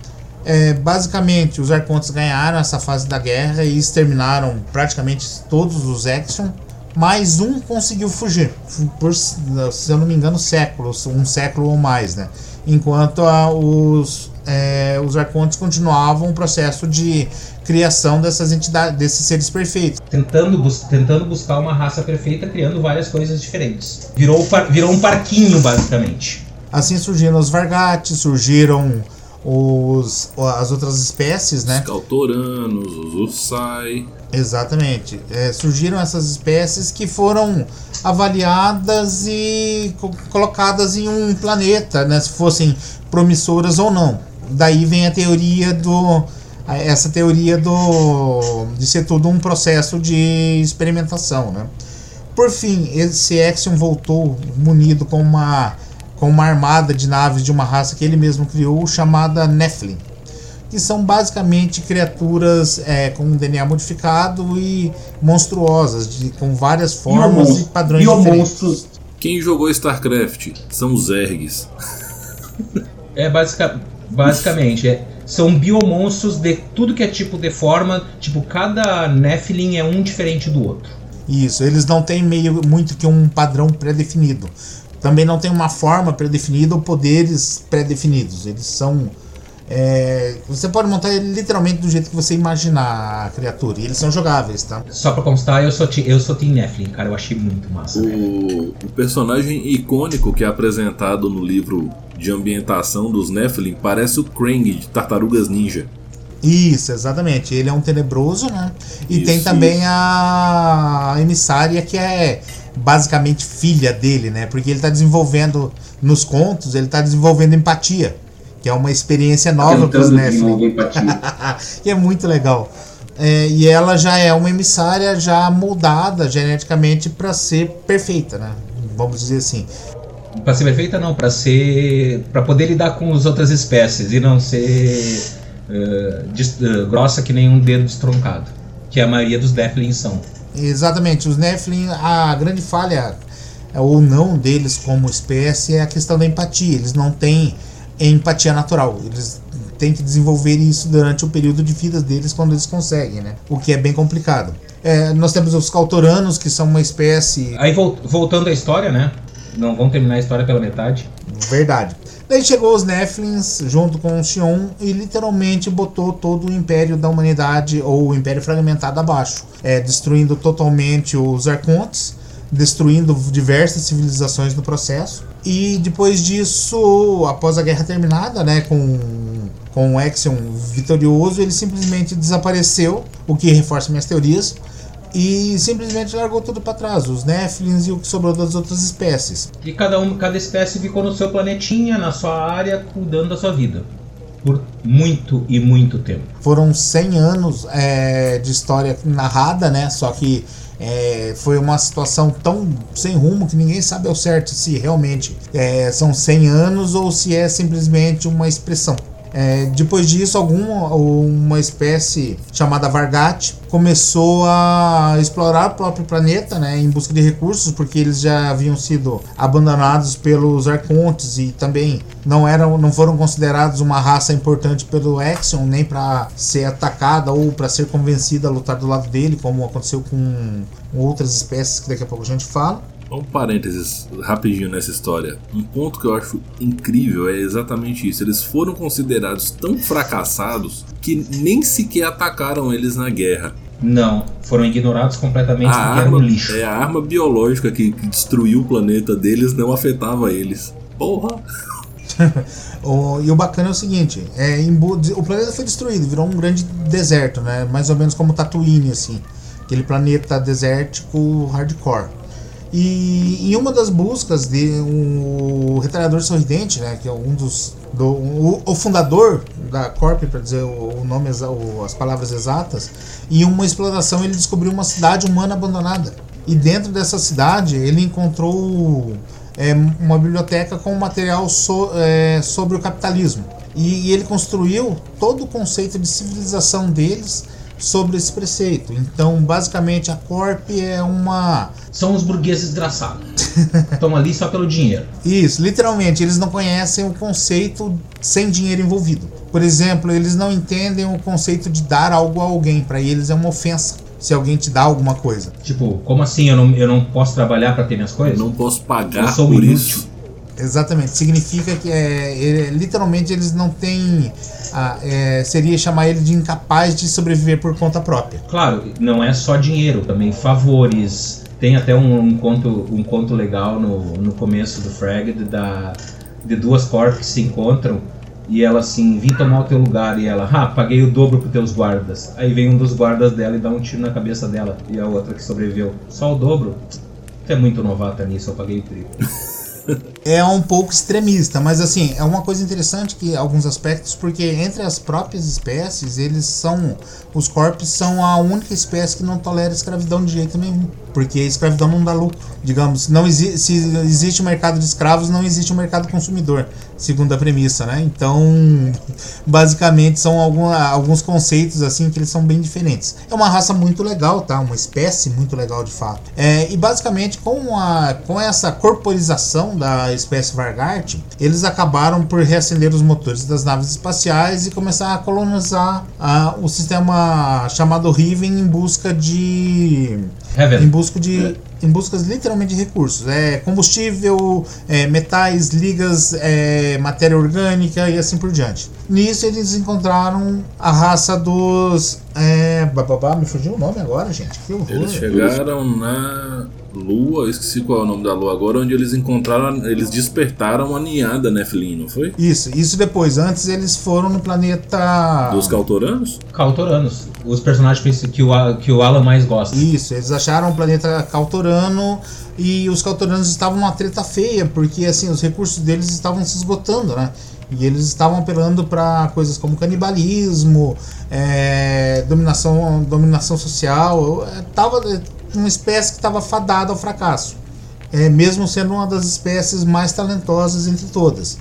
É, basicamente, os Arcontes ganharam essa fase da guerra e exterminaram praticamente todos os Action. Mais um conseguiu fugir, por, se eu não me engano, séculos, um século ou mais, né? Enquanto a, os, é, os Arcontes continuavam o processo de criação dessas entidades, desses seres perfeitos. Tentando, bus tentando buscar uma raça perfeita, criando várias coisas diferentes. Virou, virou um parquinho, basicamente. Assim surgiram os Vargate, surgiram os, as outras espécies, né? Os Cautoranos, os Ursai. Exatamente. É, surgiram essas espécies que foram avaliadas e co colocadas em um planeta, né? Se fossem promissoras ou não. Daí vem a teoria do essa teoria do de ser tudo um processo de experimentação, né? Por fim, esse Axiom voltou munido com uma com uma armada de naves de uma raça que ele mesmo criou chamada Nephilim, que são basicamente criaturas é, com DNA modificado e monstruosas, de, com várias formas e padrões diferentes. Quem jogou StarCraft são os Zergs. É basica, basicamente, é, são biomonstros de tudo que é tipo de forma, tipo cada Nephilim é um diferente do outro. Isso, eles não têm meio muito que um padrão pré-definido. Também não tem uma forma pré-definida ou poderes pré-definidos. Eles são é, você pode montar ele literalmente do jeito que você imaginar a criatura. E eles são jogáveis, tá? Só pra constar, eu sou, eu sou Team Nephilim, cara. Eu achei muito massa. O, o, personagem icônico que é apresentado no livro de ambientação dos Nephilim parece o Krang de Tartarugas Ninja. Isso, exatamente. Ele é um tenebroso, né? E isso, tem também isso. a emissária que é basicamente filha dele, né? Porque ele tá desenvolvendo nos contos, ele tá desenvolvendo empatia que é uma experiência nova para os Nephilim. e é muito legal. É, e ela já é uma emissária já moldada geneticamente para ser perfeita, né? Vamos dizer assim. Para ser perfeita não, para ser para poder lidar com as outras espécies e não ser uh, uh, grossa que nem um dedo destroncado, que a maioria dos Nephilim são. Exatamente, os Nephilim, a grande falha ou não deles como espécie é a questão da empatia. Eles não têm empatia natural. Eles têm que desenvolver isso durante o período de vida deles quando eles conseguem, né? O que é bem complicado. É, nós temos os Cautoranos, que são uma espécie. Aí voltando à história, né? Não vamos terminar a história pela metade. Verdade. Daí chegou os Nephilims junto com o Xion e literalmente botou todo o império da humanidade, ou o império fragmentado abaixo, é, destruindo totalmente os Arcontes, destruindo diversas civilizações no processo. E depois disso, após a guerra terminada, né, com, com o Axion vitorioso, ele simplesmente desapareceu, o que reforça minhas teorias, e simplesmente largou tudo para trás, os Nephilims e o que sobrou das outras espécies. E cada um, cada espécie ficou no seu planetinha, na sua área, cuidando da sua vida. Por muito e muito tempo. Foram 100 anos é, de história narrada, né? Só que é, foi uma situação tão sem rumo que ninguém sabe ao certo se realmente é, são 100 anos ou se é simplesmente uma expressão. É, depois disso, alguma uma espécie chamada Vargat começou a explorar o próprio planeta, né, em busca de recursos, porque eles já haviam sido abandonados pelos Arcontes e também não eram, não foram considerados uma raça importante pelo Axion, nem para ser atacada ou para ser convencida a lutar do lado dele, como aconteceu com outras espécies que daqui a pouco a gente fala. Um parênteses rapidinho nessa história. Um ponto que eu acho incrível é exatamente isso. Eles foram considerados tão fracassados que nem sequer atacaram eles na guerra. Não, foram ignorados completamente a porque arma, lixo. É, a arma biológica que, que destruiu o planeta deles não afetava eles. Porra! o, e o bacana é o seguinte: é, o planeta foi destruído, virou um grande deserto, né? Mais ou menos como Tatooine, assim. Aquele planeta desértico hardcore. E em uma das buscas de um, retalhador sorridente, né, que é um dos do, o, o fundador da Corp, para dizer o, o nome o, as palavras exatas, em uma exploração ele descobriu uma cidade humana abandonada. E dentro dessa cidade ele encontrou é, uma biblioteca com material so, é, sobre o capitalismo. E, e ele construiu todo o conceito de civilização deles sobre esse preceito. Então, basicamente, a Corp é uma. São os burgueses desgraçados. Estão ali só pelo dinheiro. Isso, literalmente, eles não conhecem o conceito sem dinheiro envolvido. Por exemplo, eles não entendem o conceito de dar algo a alguém. Para eles é uma ofensa se alguém te dá alguma coisa. Tipo, como assim eu não, eu não posso trabalhar para ter minhas coisas? Eu não posso pagar por inútil. isso. Exatamente, significa que é, é, literalmente eles não têm. Ah, é, seria chamar ele de incapaz de sobreviver por conta própria. Claro, não é só dinheiro, também favores. Tem até um, um conto, um conto legal no, no começo do Frag da, de duas corpos que se encontram e ela assim, vim tomar o teu lugar e ela, ah, paguei o dobro pros teus guardas. Aí vem um dos guardas dela e dá um tiro na cabeça dela e a outra que sobreviveu. Só o dobro? Você é muito novata nisso, eu paguei o triplo. é um pouco extremista, mas assim, é uma coisa interessante que alguns aspectos, porque entre as próprias espécies, eles são os corpos são a única espécie que não tolera escravidão de jeito nenhum, porque escravidão não dá lucro. Digamos, não exi se existe um mercado de escravos, não existe um mercado consumidor, segundo a premissa, né? Então, basicamente são algum, alguns conceitos assim que eles são bem diferentes. É uma raça muito legal, tá? Uma espécie muito legal de fato. É, e basicamente com a com essa corporização da espécie Vargart, eles acabaram por reacender os motores das naves espaciais e começar a colonizar uh, o sistema chamado Riven em busca de Heaven. em busca de em busca literalmente de recursos, é combustível, é, metais, ligas, é, matéria orgânica e assim por diante. Nisso eles encontraram a raça dos é, bababá, me fugiu o nome agora, gente. Que horror. Eles chegaram na Lua, esqueci qual é o nome da Lua agora, onde eles encontraram, eles despertaram a ninhada Nephilim, não foi? Isso, isso depois. Antes eles foram no planeta. Dos Cautoranos? Cautoranos. Os personagens que o, que o Alan mais gosta. Isso, eles acharam o planeta Cautorano e os Cautoranos estavam numa treta feia, porque assim, os recursos deles estavam se esgotando, né? E eles estavam apelando para coisas como canibalismo, é, dominação, dominação social. É, tava, uma espécie que estava fadada ao fracasso, é, mesmo sendo uma das espécies mais talentosas entre todas.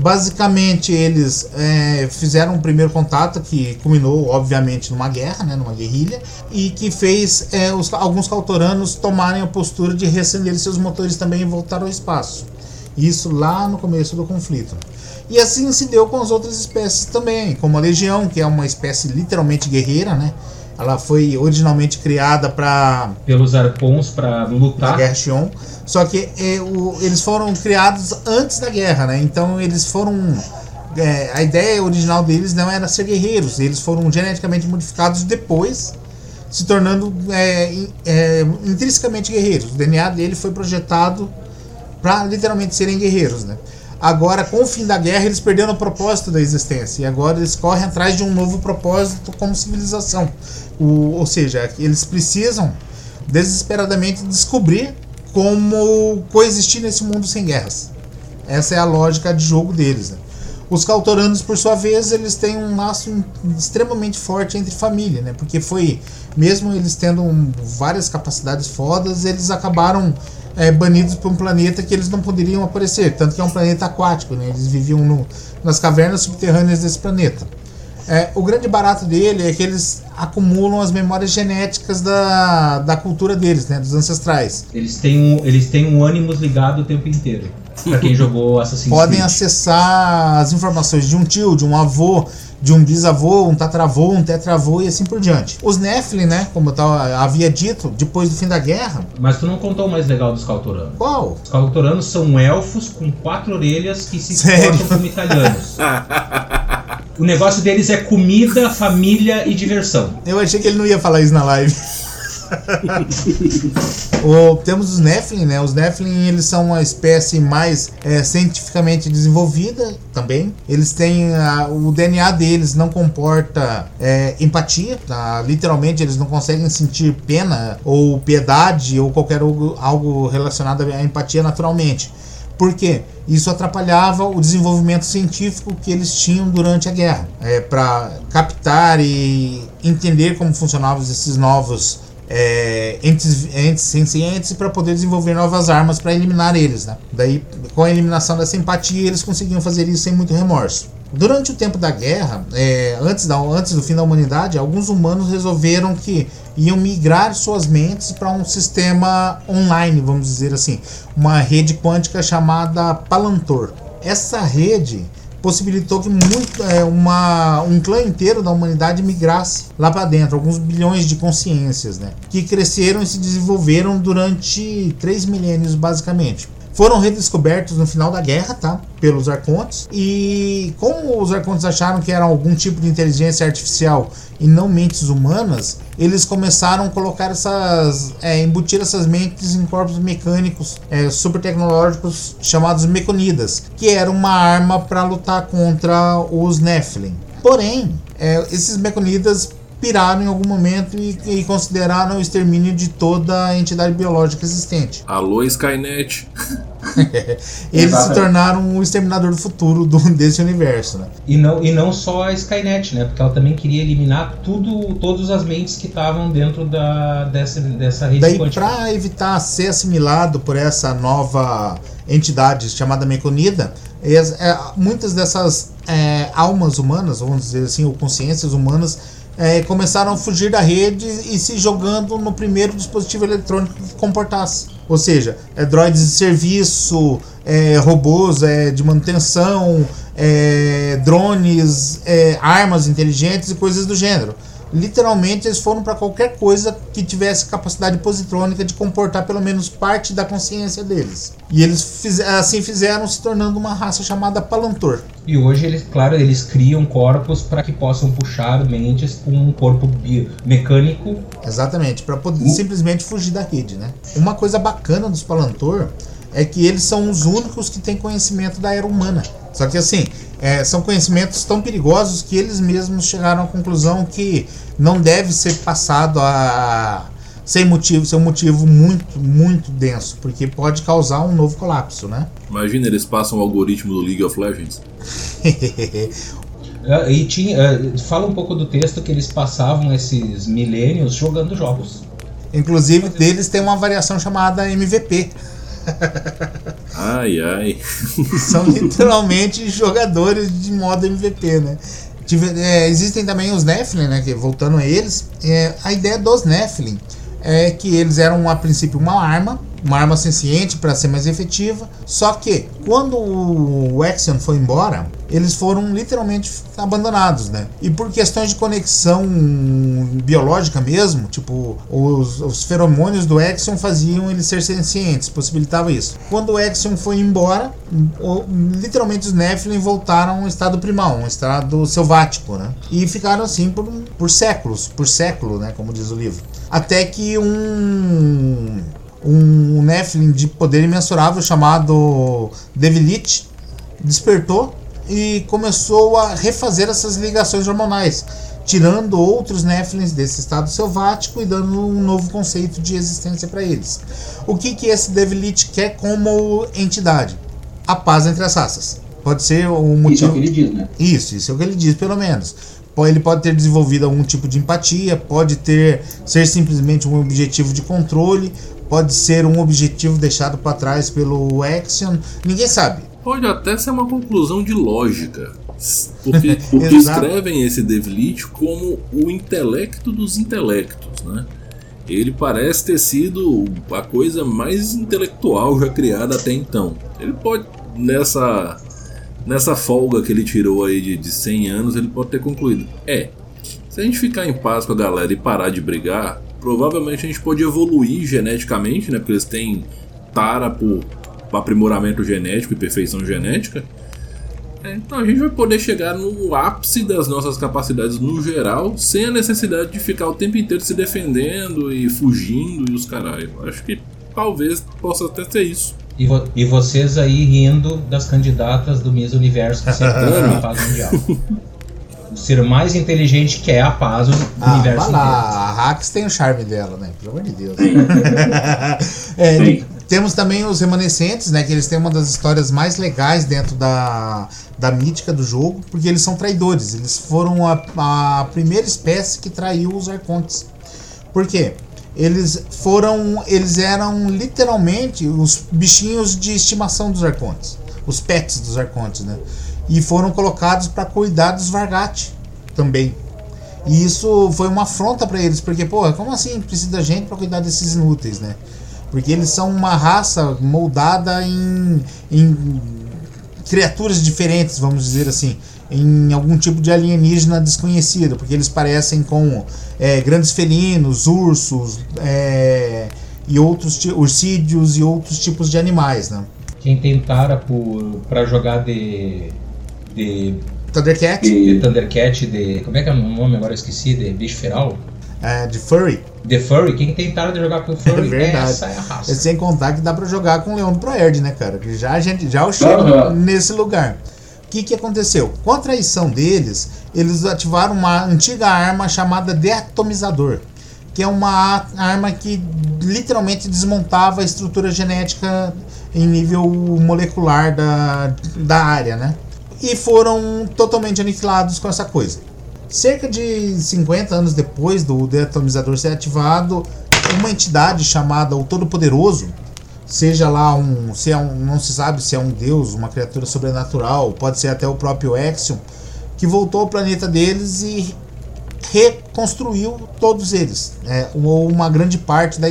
Basicamente, eles é, fizeram um primeiro contato que culminou, obviamente, numa guerra, né, numa guerrilha, e que fez é, os, alguns cautoranos tomarem a postura de reacender seus motores também e voltar ao espaço. Isso lá no começo do conflito. E assim se deu com as outras espécies também, como a Legião, que é uma espécie literalmente guerreira, né? Ela foi originalmente criada para pelos arpons para lutar. Na Guerra Xion. Só que é, o, eles foram criados antes da guerra, né? Então eles foram é, a ideia original deles não era ser guerreiros, eles foram geneticamente modificados depois, se tornando é, é, intrinsecamente guerreiros. O DNA dele foi projetado para literalmente serem guerreiros, né? Agora, com o fim da guerra, eles perderam o propósito da existência. E agora eles correm atrás de um novo propósito como civilização. O, ou seja, eles precisam desesperadamente descobrir como coexistir nesse mundo sem guerras. Essa é a lógica de jogo deles. Né? Os cautoranos, por sua vez, eles têm um laço extremamente forte entre família, né? Porque foi, mesmo eles tendo um, várias capacidades fodas, eles acabaram é, banidos para um planeta que eles não poderiam aparecer, tanto que é um planeta aquático, né? Eles viviam no, nas cavernas subterrâneas desse planeta. É, o grande barato dele é que eles acumulam as memórias genéticas da, da cultura deles, né, dos ancestrais. Eles têm um, eles têm um ânimos ligado o tempo inteiro. Para quem jogou Assassin's Creed. Podem acessar as informações de um tio, de um avô, de um bisavô, um tataravô, um tetravô e assim por diante. Os Nephilim, né, como eu tava, havia dito, depois do fim da guerra. Mas tu não contou o mais legal dos Cautoranos. Qual? Os Cautoranos são elfos com quatro orelhas que se comportam como italianos. o negócio deles é comida, família e diversão. Eu achei que ele não ia falar isso na live. o, temos os Nephilim, né? Os Nephilim eles são uma espécie mais é, cientificamente desenvolvida também. Eles têm a, o DNA deles não comporta é, empatia, tá? literalmente eles não conseguem sentir pena ou piedade ou qualquer algo, algo relacionado à empatia naturalmente. Por quê? Isso atrapalhava o desenvolvimento científico que eles tinham durante a guerra, é, para captar e entender como funcionavam esses novos é, entes, entes sencientes para poder desenvolver novas armas para eliminar eles. Né? Daí, com a eliminação dessa empatia, eles conseguiam fazer isso sem muito remorso. Durante o tempo da guerra, é, antes, da, antes do fim da humanidade, alguns humanos resolveram que iam migrar suas mentes para um sistema online, vamos dizer assim, uma rede quântica chamada Palantor. Essa rede possibilitou que muito, é, uma, um clã inteiro da humanidade migrasse lá para dentro, alguns bilhões de consciências, né? Que cresceram e se desenvolveram durante três milênios, basicamente foram redescobertos no final da guerra, tá? Pelos Arcontes. E como os Arcontes acharam que era algum tipo de inteligência artificial e não mentes humanas, eles começaram a colocar essas. É, embutir essas mentes em corpos mecânicos é, super tecnológicos chamados Meconidas, que era uma arma para lutar contra os Nephilim. Porém, é, esses Meconidas piraram em algum momento e, e consideraram o extermínio de toda a entidade biológica existente. Alô, Skynet. Eles se tornaram o exterminador do futuro do, desse universo, né? E não, e não só a Skynet, né? Porque ela também queria eliminar tudo, todas as mentes que estavam dentro da, dessa, dessa rede Daí, quântica. para evitar ser assimilado por essa nova entidade chamada Meconida, é, muitas dessas é, almas humanas, vamos dizer assim, ou consciências humanas, é, começaram a fugir da rede e se jogando no primeiro dispositivo eletrônico que comportasse. Ou seja, é, droids de serviço, é, robôs é, de manutenção, é, drones, é, armas inteligentes e coisas do gênero. Literalmente, eles foram para qualquer coisa que tivesse capacidade positrônica de comportar pelo menos parte da consciência deles. E eles fiz- assim fizeram, se tornando uma raça chamada Palantor. E hoje, eles, claro, eles criam corpos para que possam puxar mentes com um corpo mecânico. Exatamente, para poder simplesmente fugir da rede, né? Uma coisa bacana dos Palantor é que eles são os únicos que têm conhecimento da era humana. Só que assim, é, são conhecimentos tão perigosos que eles mesmos chegaram à conclusão que não deve ser passado a sem motivo, ser um motivo muito, muito denso, porque pode causar um novo colapso, né? Imagina, eles passam o algoritmo do League of Legends. Ah, E tinha, ah, fala um pouco do texto que eles passavam esses milênios jogando jogos. Inclusive deles tem uma variação chamada MVP. Ai, ai. São literalmente jogadores de modo MVP, né? Tive- é, existem também os Nephilim, né? Que, voltando a eles, é, a ideia dos Nephilim é que eles eram a princípio uma arma, uma arma senciente para ser mais efetiva. Só que quando o Axion foi embora, eles foram literalmente abandonados, né? E por questões de conexão biológica mesmo, tipo, os, os feromônios do Axion faziam eles ser sencientes, possibilitava isso. Quando o Axion foi embora, o- literalmente os Nephilim voltaram a um estado primal, um estado selvático, né? E ficaram assim por, por séculos, por século, né? Como diz o livro. Até que um um Nephilim de poder imensurável chamado Devilit despertou e começou a refazer essas ligações hormonais, tirando outros Nephilims desse estado selvático e dando um novo conceito de existência para eles. O que, que esse Devilit quer como entidade? A paz entre as raças. Pode ser o Isso é motivo. o que ele diz, né? Isso, isso é o que ele diz, pelo menos. Ele pode ter desenvolvido algum tipo de empatia, pode ter ser simplesmente um objetivo de controle, pode ser um objetivo deixado para trás pelo Axion, ninguém sabe. Pode até ser uma conclusão de lógica. Porque, porque escrevem esse Devlit como o intelecto dos intelectos, né? Ele parece ter sido a coisa mais intelectual já criada até então. Ele pode, nessa, nessa folga que ele tirou aí de, de 100 anos, ele pode ter concluído. É, se a gente ficar em paz com a galera e parar de brigar, provavelmente a gente pode evoluir geneticamente, né? Porque eles têm tara por aprimoramento genético e perfeição genética. É, então a gente vai poder chegar no ápice das nossas capacidades no geral, sem a necessidade de ficar o tempo inteiro se defendendo e fugindo e os caralho. Acho que talvez possa até ser isso. E, vo- e vocês aí rindo das candidatas do Miss Universo que sempre paz mundial. O ser mais inteligente quer a paz do Ah, universo inteiro. a Hax tem o charme dela, né? Pelo amor de Deus. É, Sim. temos também os remanescentes, né? Que eles têm uma das histórias mais legais dentro da, da mítica do jogo, porque eles são traidores. Eles foram a, a primeira espécie que traiu os arcontes. Por quê? Eles foram. Eles eram literalmente os bichinhos de estimação dos arcontes. Os pets dos arcontes, né? E foram colocados para cuidar dos Vargate também. E isso foi uma afronta pra eles, porque, porra, como assim precisa da gente pra cuidar desses inúteis, né? Porque eles são uma raça moldada em, em criaturas diferentes, vamos dizer assim, em algum tipo de alienígena desconhecido, porque eles parecem com é, grandes felinos, ursos é, e outros urcídeos e outros tipos de animais, né? Quem tem tara por, pra jogar de, de, Thundercat, de Thundercat, de. Como é que é o nome agora? Eu esqueci, de bicho feral? é, de furry, The Furry, quem tem tara de jogar com Furry, É verdade. essa é a raça. sem contar que dá pra jogar com o Leão do Proerd, né, cara? Que já a gente já o chega Aham. nesse lugar. que, que aconteceu? Com a traição deles, eles ativaram uma antiga arma chamada deatomizador, que é uma arma que literalmente desmontava a estrutura genética em nível molecular da, da área, né? E foram totalmente aniquilados com essa coisa. Cerca de 50 anos depois do deatomizador ser ativado, uma entidade chamada o Todo-Poderoso seja lá um, se é um, não se sabe se é um deus, uma criatura sobrenatural, pode ser até o próprio Exion, que voltou ao planeta deles e reconstruiu todos eles, né? uma grande parte da,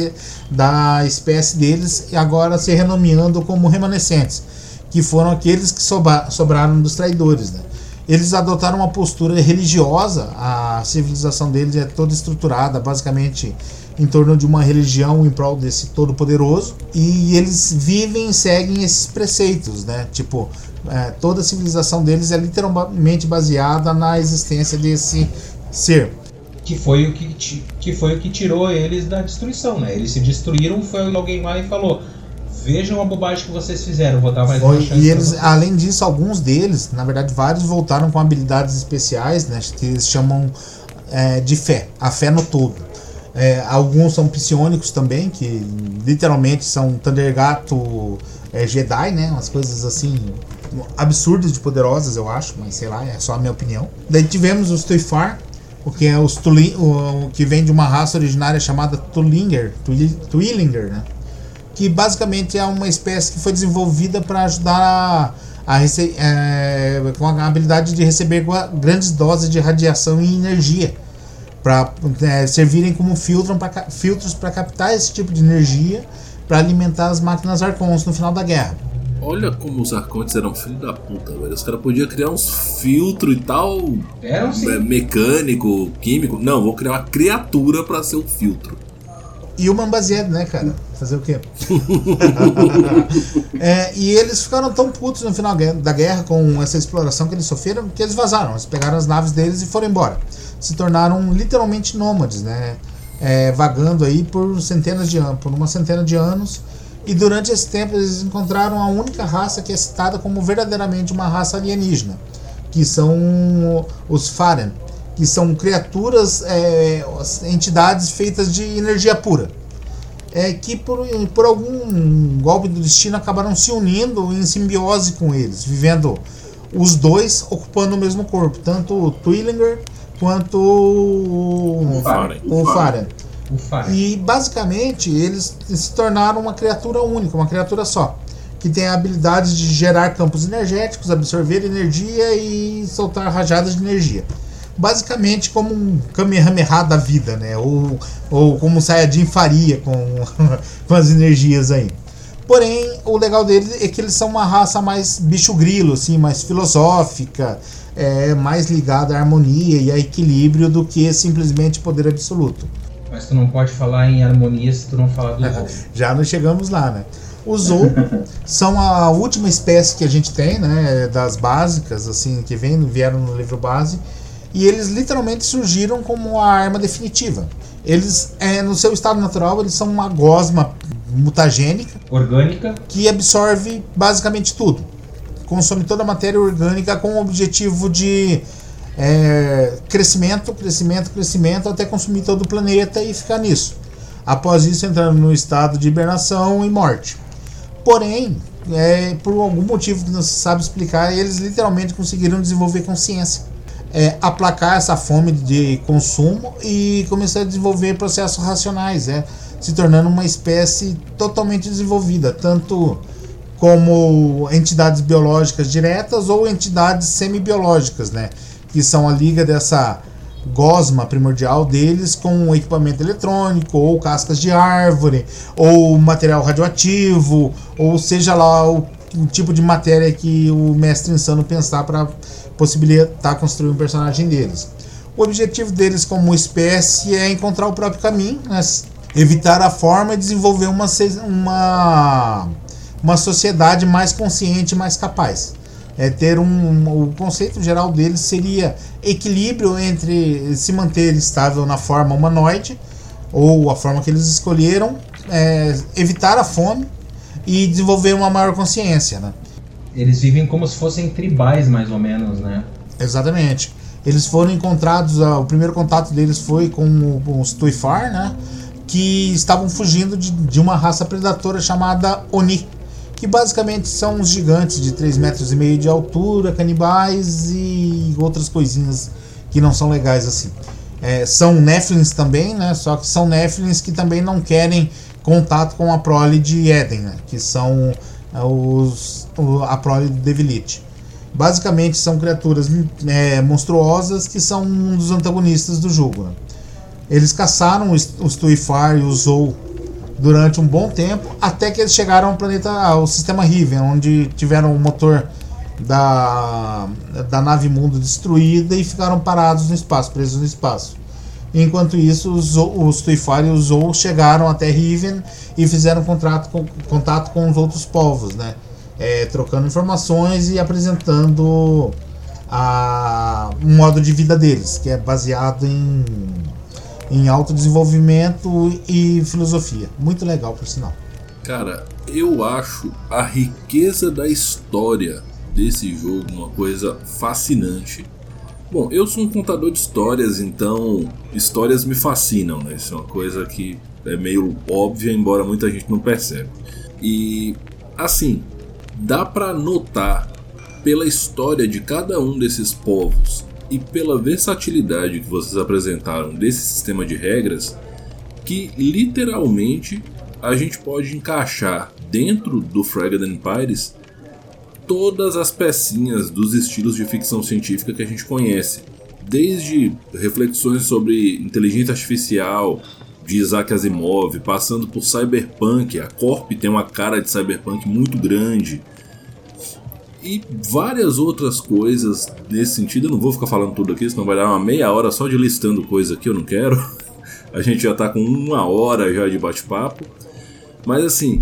da espécie deles, e agora se renomeando como remanescentes, que foram aqueles que sobra, sobraram dos traidores. Né? Eles adotaram uma postura religiosa, a civilização deles é toda estruturada, basicamente em torno de uma religião em prol desse todo-poderoso e eles vivem e seguem esses preceitos, né? Tipo, é, toda a civilização deles é literalmente baseada na existência desse ser. Que foi o que, que foi o que tirou eles da destruição, né? Eles se destruíram, foi alguém lá e falou: Vejam a bobagem que vocês fizeram, vou dar mais foi, uma chance. E eles, além disso, alguns deles, na verdade, vários voltaram com habilidades especiais, né? Que eles chamam é, de fé, a fé no todo. É, alguns são psionicos também, que literalmente são Thundergato é, Jedi, né? Umas coisas assim absurdas de poderosas, eu acho, mas sei lá, é só a minha opinião. Daí tivemos os Tuifar, o que é os Tuli, o, que vem de uma raça originária chamada Tulinger, Twillinger, né? Que basicamente é uma espécie que foi desenvolvida para ajudar a, a é, com a habilidade de receber grandes doses de radiação e energia para é, servirem como filtro pra, filtros para captar esse tipo de energia para alimentar as máquinas Arcons no final da guerra. Olha como os Arcontes eram filho da puta, velho. Os caras podiam criar uns filtros e tal. Eram sim. É, mecânico, químico. Não, vou criar uma criatura para ser o filtro. E uma baseado, né, cara? Fazer o quê? é, e eles ficaram tão putos no final da guerra com essa exploração que eles sofreram que eles vazaram. Eles pegaram as naves deles e foram embora se tornaram literalmente nômades, né? É, vagando aí por centenas de anos, por uma centena de anos. E durante esse tempo eles encontraram a única raça que é citada como verdadeiramente uma raça alienígena, que são os Faren, que são criaturas, é, entidades feitas de energia pura. É, que por, por algum golpe do destino acabaram se unindo em simbiose com eles, vivendo os dois ocupando o mesmo corpo, tanto o Twillinger quanto o, Faren. O Faren. E basicamente eles se tornaram uma criatura única, uma criatura só. Que tem a habilidade de gerar campos energéticos, absorver energia e soltar rajadas de energia. Basicamente como um Kamehameha da vida, né? Ou, ou como um Saiyajin faria com, com as energias aí. Porém, o legal deles é que eles são uma raça mais bicho grilo, assim, mais filosófica, é mais ligada à harmonia e a equilíbrio do que simplesmente poder absoluto. Mas tu não pode falar em harmonia se tu não falar do Zou. Já não chegamos lá, né? Os Zou são a última espécie que a gente tem, né? Das básicas, assim, que vem, vieram no livro base. E eles literalmente surgiram como a arma definitiva. Eles, é, no seu estado natural, eles são uma gosma mutagênica. Orgânica. Que absorve basicamente tudo consome toda a matéria orgânica com o objetivo de é, crescimento, crescimento, crescimento, até consumir todo o planeta e ficar nisso. Após isso, entrando no estado de hibernação e morte. Porém, é, por algum motivo que não se sabe explicar, eles literalmente conseguiram desenvolver consciência. É, aplacar essa fome de consumo e começar a desenvolver processos racionais, é, se tornando uma espécie totalmente desenvolvida, tanto como entidades biológicas diretas ou entidades semibiológicas, né? Que são a liga dessa gosma primordial deles com equipamento eletrônico, ou cascas de árvore, ou material radioativo, ou seja lá o, o tipo de matéria que o mestre insano pensar para possibilitar construir um personagem deles. O objetivo deles como espécie é encontrar o próprio caminho, né? evitar a forma e desenvolver uma, uma uma sociedade mais consciente, mais capaz. É ter um, um, o conceito geral deles seria equilíbrio entre se manter estável na forma humanoide ou a forma que eles escolheram, é, evitar a fome e desenvolver uma maior consciência, né? Eles vivem como se fossem tribais, mais ou menos, né? Exatamente. Eles foram encontrados, o primeiro contato deles foi com os Tuifar, né? Que estavam fugindo de, de uma raça predatora chamada Oni. Que basicamente são os gigantes de 3 metros e meio de altura, canibais e outras coisinhas que não são legais assim. É, são Nephilim também, né? Só que são Nephilim que também não querem contato com a prole de Eden, né? Que são os, a prole do Devilite. Basicamente são criaturas é, monstruosas que são um dos antagonistas do jogo. Né? Eles caçaram os, Tuifar e os Zou durante um bom tempo, até que eles chegaram ao planeta, ao sistema Riven, onde tiveram o motor da, da nave mundo destruída e ficaram parados no espaço, presos no espaço. Enquanto isso, os, os Tuifar e os Zou chegaram até Riven e fizeram contato com, contato com os outros povos, né? É, trocando informações e apresentando a, um modo de vida deles, que é baseado em, em autodesenvolvimento e filosofia. Muito legal, por sinal. Cara, eu acho a riqueza da história desse jogo uma coisa fascinante. Bom, eu sou um contador de histórias, então histórias me fascinam, né? Isso é uma coisa que é meio óbvia, embora muita gente não perceba. E assim, dá para notar pela história de cada um desses povos e pela versatilidade que vocês apresentaram desse sistema de regras que literalmente a gente pode encaixar dentro do Fragged Empires todas as pecinhas dos estilos de ficção científica que a gente conhece, desde reflexões sobre inteligência artificial de Isaac Asimov, passando por cyberpunk, a Corp tem uma cara de cyberpunk muito grande. E várias outras coisas nesse sentido, eu não vou ficar falando tudo aqui, senão vai dar uma meia hora só de listando coisa que eu não quero. A gente já tá com uma hora já de bate-papo. Mas assim,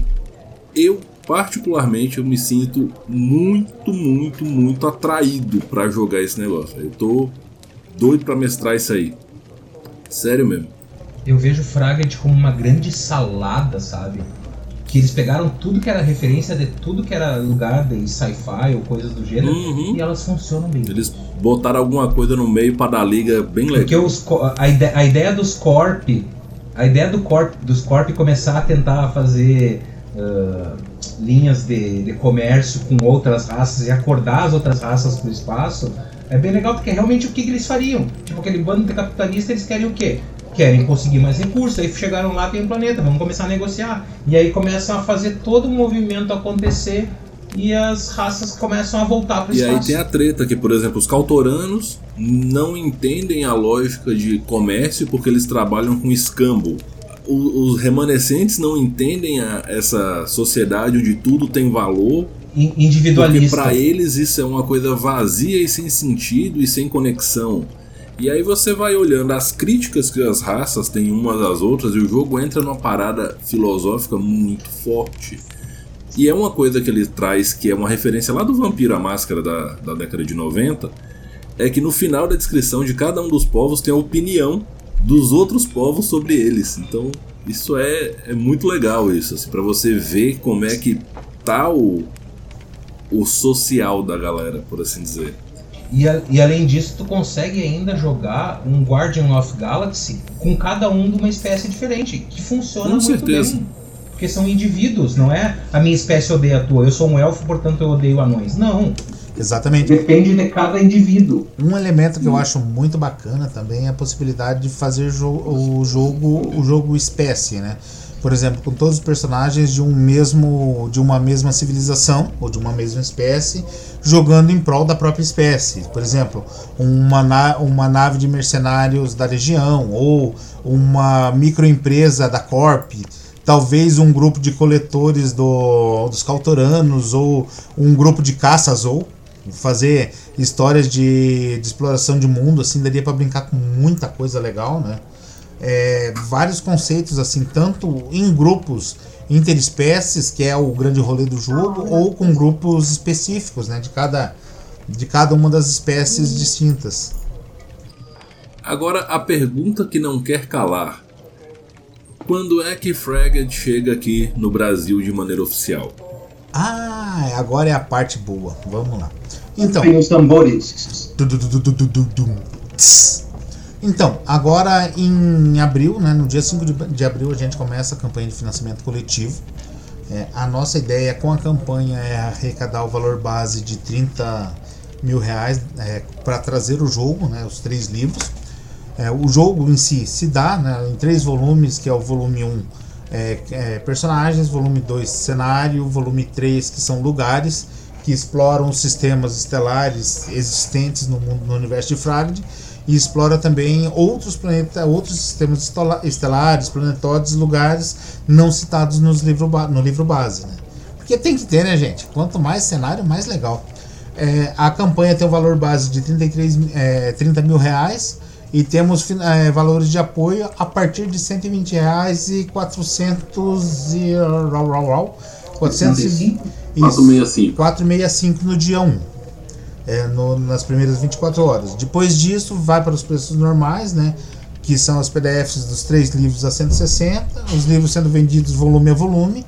eu particularmente eu me sinto muito, muito, muito atraído para jogar esse negócio. Eu tô doido para mestrar isso aí. Sério mesmo. Eu vejo Fragment como uma grande salada, sabe? Que eles pegaram tudo que era referência de tudo que era lugar de sci-fi ou coisas do gênero uhum. e elas funcionam bem. Eles botaram alguma coisa no meio para dar liga bem legal. Porque os, a, ideia, a ideia dos Corp, a ideia do corp, dos Corp começar a tentar fazer uh, linhas de, de comércio com outras raças e acordar as outras raças para o espaço, é bem legal porque é realmente o que, que, eles fariam. Tipo, aquele bando de capitalistas, eles querem o quê? Querem conseguir mais recursos, aí chegaram lá, tem um planeta, vamos começar a negociar. E aí começam a fazer todo o movimento acontecer e as raças começam a voltar para o espaço. E aí tem a treta que, por exemplo, os cautoranos não entendem a lógica de comércio porque eles trabalham com escambo os remanescentes não entendem a, essa sociedade onde tudo tem valor. Individualista. Porque para eles isso é uma coisa vazia e sem sentido e sem conexão. E aí você vai olhando as críticas que as raças têm umas às outras e o jogo entra numa parada filosófica muito forte. E é uma coisa que ele traz que é uma referência lá do Vampiro a Máscara da, da década de 90, é que no final da descrição de cada um dos povos tem a opinião dos outros povos sobre eles. Então, isso é, é muito legal isso, assim, para você ver como é que tá o, o social da galera, por assim dizer. E, a, e, além disso, tu consegue ainda jogar um Guardian of Galaxy com cada um de uma espécie diferente, que funciona com muito certeza. bem. Porque são indivíduos, não é a minha espécie odeia a tua, eu sou um elfo, portanto eu odeio anões. Não. Exatamente. Depende de cada indivíduo. Um elemento que eu acho muito bacana também é a possibilidade de fazer o jogo o jogo espécie, né? Por exemplo, com todos os personagens de um mesmo de uma mesma civilização ou de uma mesma espécie jogando em prol da própria espécie. Por exemplo, uma, na, uma nave de mercenários da região ou uma microempresa da Corp talvez um grupo de coletores do, dos cautoranos ou um grupo de caças ou fazer histórias de, de exploração de mundo, assim, daria para brincar com muita coisa legal, né? É, vários conceitos, assim, tanto em grupos interespécies, que é o grande rolê do jogo, ou com grupos específicos, né? De cada, de cada uma das espécies distintas. Agora, a pergunta que não quer calar. Quando é que Fragged chega aqui no Brasil de maneira oficial? Ah, agora é a parte boa. Vamos lá. Então. Tem os tambores. Então, agora em abril, né, no dia 5 de, abril, a gente começa a campanha de financiamento coletivo. É, a nossa ideia com a campanha é arrecadar o valor base de 30 mil reais é, para trazer o jogo, né, os três livros. É, o jogo em si se dá né, em três volumes, que é o volume 1 é, é, personagens, volume 2 cenário, volume 3 que são lugares que exploram os sistemas estelares existentes no, mundo, no universo de Fragd e explora também outros planetas, outros sistemas estelares, planetóides, lugares não citados nos livro, no livro base. Né? Porque tem que ter, né, gente? Quanto mais cenário, mais legal. É, a campanha tem um valor base de 33, é, 30 mil reais e temos é, valores de apoio a partir de 120 reais e 400 e... 465? 465. 465 no dia 1. É, no, nas primeiras 24 horas. Depois disso, vai para os preços normais, né? Que são os PDFs dos três livros a 160, os livros sendo vendidos volume a volume,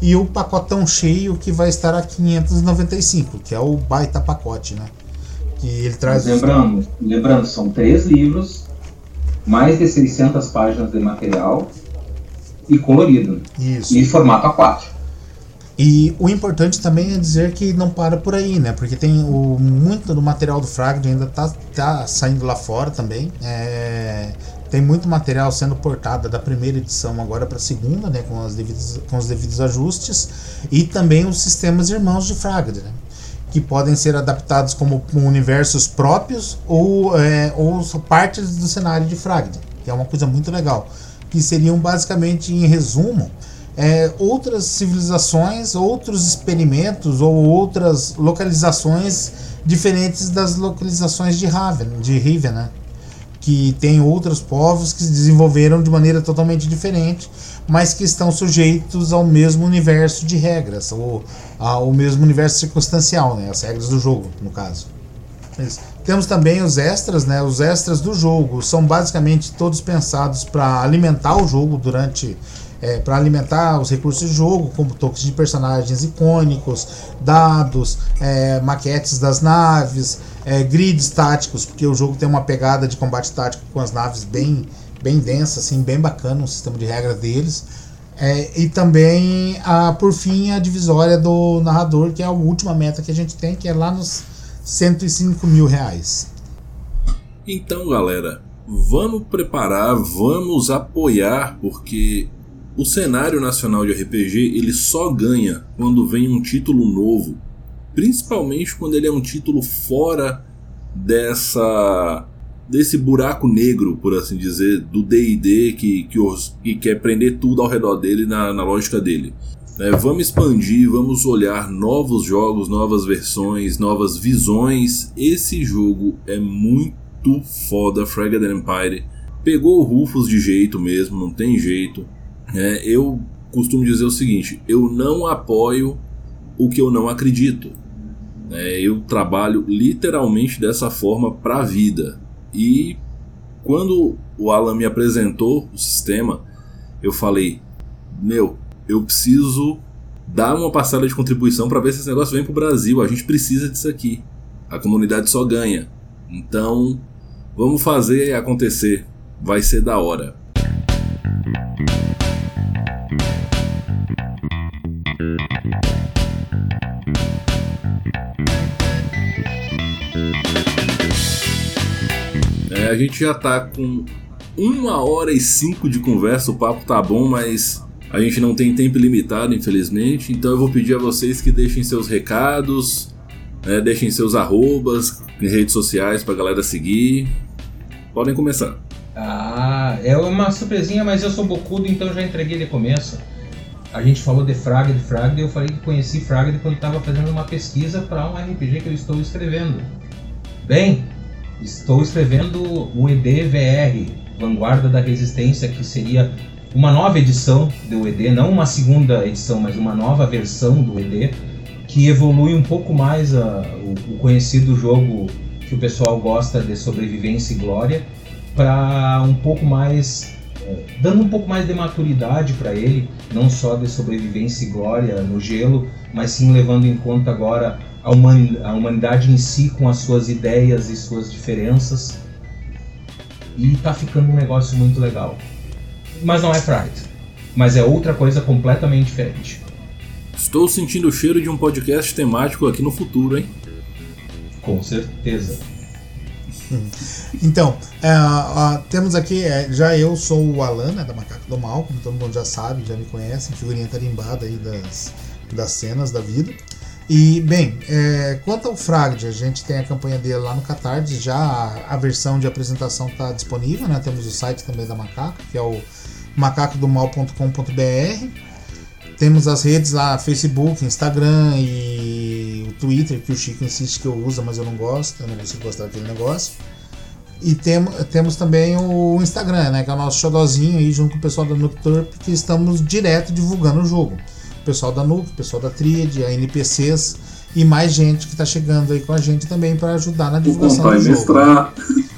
e o pacotão cheio que vai estar a 595, que é o baita pacote, né? Que ele traz. lembrando, lembrando, são três livros, mais de 600 páginas de material e colorido. Isso. E formato A4. E o importante também é dizer que não para por aí, né? Porque tem o, muito do material do Fragd ainda tá, tá saindo lá fora também. É, tem muito material sendo portado da primeira edição agora para a segunda, né? Com, as devidos, com os devidos ajustes. E também os sistemas irmãos de Fragd, né? Que podem ser adaptados como universos próprios ou, é, ou partes do cenário de Fragd, que é uma coisa muito legal. Que seriam basicamente, em resumo, é, outras civilizações, outros experimentos ou outras localizações diferentes das localizações de Raven, de Riven, né? Que tem outros povos que se desenvolveram de maneira totalmente diferente mas que estão sujeitos ao mesmo universo de regras, ou ao mesmo universo circunstancial, né? as regras do jogo, no caso. Temos também os extras, né? Os extras do jogo são basicamente todos pensados para alimentar o jogo durante. É, para alimentar os recursos de jogo, como toques de personagens icônicos, dados, é, maquetes das naves, é, grids táticos, porque o jogo tem uma pegada de combate tático com as naves bem, bem densa, assim, bem bacana, um sistema de regra deles. É, e também, a, por fim, a divisória do narrador, que é a última meta que a gente tem, que é lá nos 105 mil reais. Então, galera, vamos preparar, vamos apoiar, porque o cenário nacional de RPG ele só ganha quando vem um título novo, principalmente quando ele é um título fora dessa desse buraco negro, por assim dizer, do D&D que, que, que, quer prender tudo ao redor dele na, na lógica dele. É, vamos expandir, vamos olhar novos jogos, novas versões, novas visões. Esse jogo é muito foda, Fragile Empire. Pegou o Rufus de jeito mesmo, não tem jeito. É, eu costumo dizer o seguinte: eu não apoio o que eu não acredito. É, eu trabalho literalmente dessa forma para a vida. E quando o Alan me apresentou o sistema, eu falei: Meu, eu preciso dar uma parcela de contribuição para ver se esse negócio vem para o Brasil. A gente precisa disso aqui. A comunidade só ganha. Então, vamos fazer acontecer. Vai ser da hora. A gente já tá com uma hora e cinco de conversa, o papo tá bom, mas a gente não tem tempo limitado, infelizmente. Então eu vou pedir a vocês que deixem seus recados, né, deixem seus arrobas em redes sociais pra galera seguir. Podem começar. Ah, é uma surpresinha, mas eu sou bocudo, então já entreguei de começo. A gente falou de Fragd, Fragd, eu falei que conheci Fragd quando estava fazendo uma pesquisa para um RPG que eu estou escrevendo. Bem, Estou escrevendo o EDVR, Vanguarda da Resistência, que seria uma nova edição do ED, não uma segunda edição, mas uma nova versão do ED, que evolui um pouco mais a, o, o conhecido jogo que o pessoal gosta de sobrevivência e glória, para um pouco mais é, dando um pouco mais de maturidade para ele, não só de sobrevivência e glória no gelo, mas sim levando em conta agora a, humanidade em si com as suas ideias e suas diferenças. E tá ficando um negócio muito legal. Mas não é Pride. Mas é outra coisa completamente diferente. Estou sentindo o cheiro de um podcast temático aqui no futuro, hein? Com certeza. Então, é, ó, temos aqui, é, já eu sou o Alan, né, da Macaco do Mal, como todo mundo já sabe, já me conhece, figurinha tarimbada aí das, das cenas da vida. E, bem, é, quanto ao Fragd, a gente tem a campanha dele lá no Catarse, já a, a versão de apresentação está disponível, né? Temos o site também da Macaco, que é o macacodomal.com.br. Temos as redes lá, Facebook, Instagram e o Twitter, que o Chico insiste que eu uso, mas eu não gosto, eu não consigo gostar daquele negócio. E tem, temos também o Instagram, né? Que é o nosso xodozinho aí junto com o pessoal da Nocturp, que estamos direto divulgando o jogo o pessoal da NUC, o pessoal da Tríade, a NPCs e mais gente que está chegando aí com a gente também para ajudar na divulgação contar do jogo. Mestrar.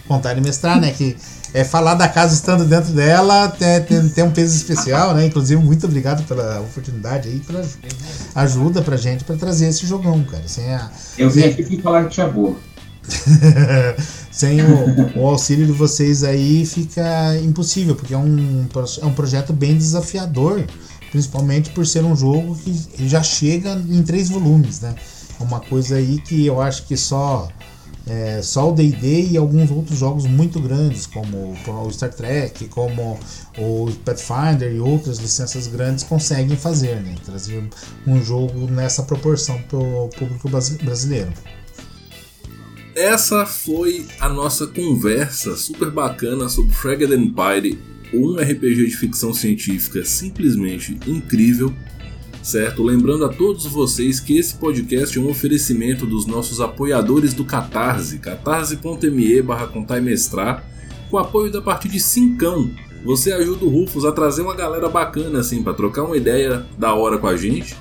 Contar e mestrar, né? Que é falar da casa estando dentro dela tem, tem, tem, um peso especial, né? Inclusive, muito obrigado pela oportunidade aí, pela ajuda pra gente para trazer esse jogão, cara. Sem a, Eu vim aqui falar que tinha boa. Sem o, o, auxílio de vocês aí fica impossível, porque é um, é um projeto bem desafiador principalmente por ser um jogo que já chega em três volumes, né? Uma coisa aí que eu acho que só é, só o D&D e alguns outros jogos muito grandes, como o Star Trek, como o Pathfinder e outras licenças grandes conseguem fazer, né? Trazer um jogo nessa proporção para o público brasileiro. Essa foi a nossa conversa super bacana sobre Fragged Empire um RPG de ficção científica simplesmente incrível, certo? Lembrando a todos vocês que esse podcast é um oferecimento dos nossos apoiadores do Catarse, catarse.me barra mestrar, com apoio da partir de cincão. Você ajuda o Rufus a trazer uma galera bacana assim para trocar uma ideia da hora com a gente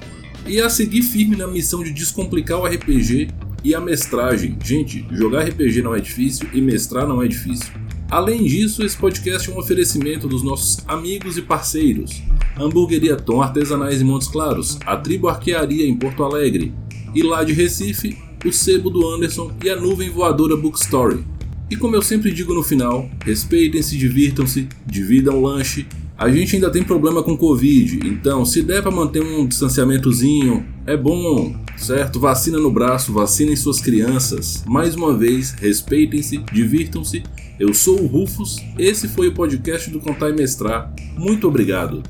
e a seguir firme na missão de descomplicar o RPG e a mestragem. Gente, jogar RPG não é difícil e mestrar não é difícil. Além disso, esse podcast é um oferecimento dos nossos amigos e parceiros: Hamburgueria Tom Artesanais em Montes Claros, a Tribo Arquearia em Porto Alegre, e lá de Recife, o Sebo do Anderson e a Nuvem Voadora Bookstory. E como eu sempre digo no final, respeitem-se, divirtam-se, dividam o lanche. A gente ainda tem problema com Covid, então se der para manter um distanciamentozinho, é bom, certo? Vacina no braço, vacinem suas crianças. Mais uma vez, respeitem-se, divirtam-se eu sou o Rufus, esse foi o podcast do Contar e Mestrar. Muito obrigado.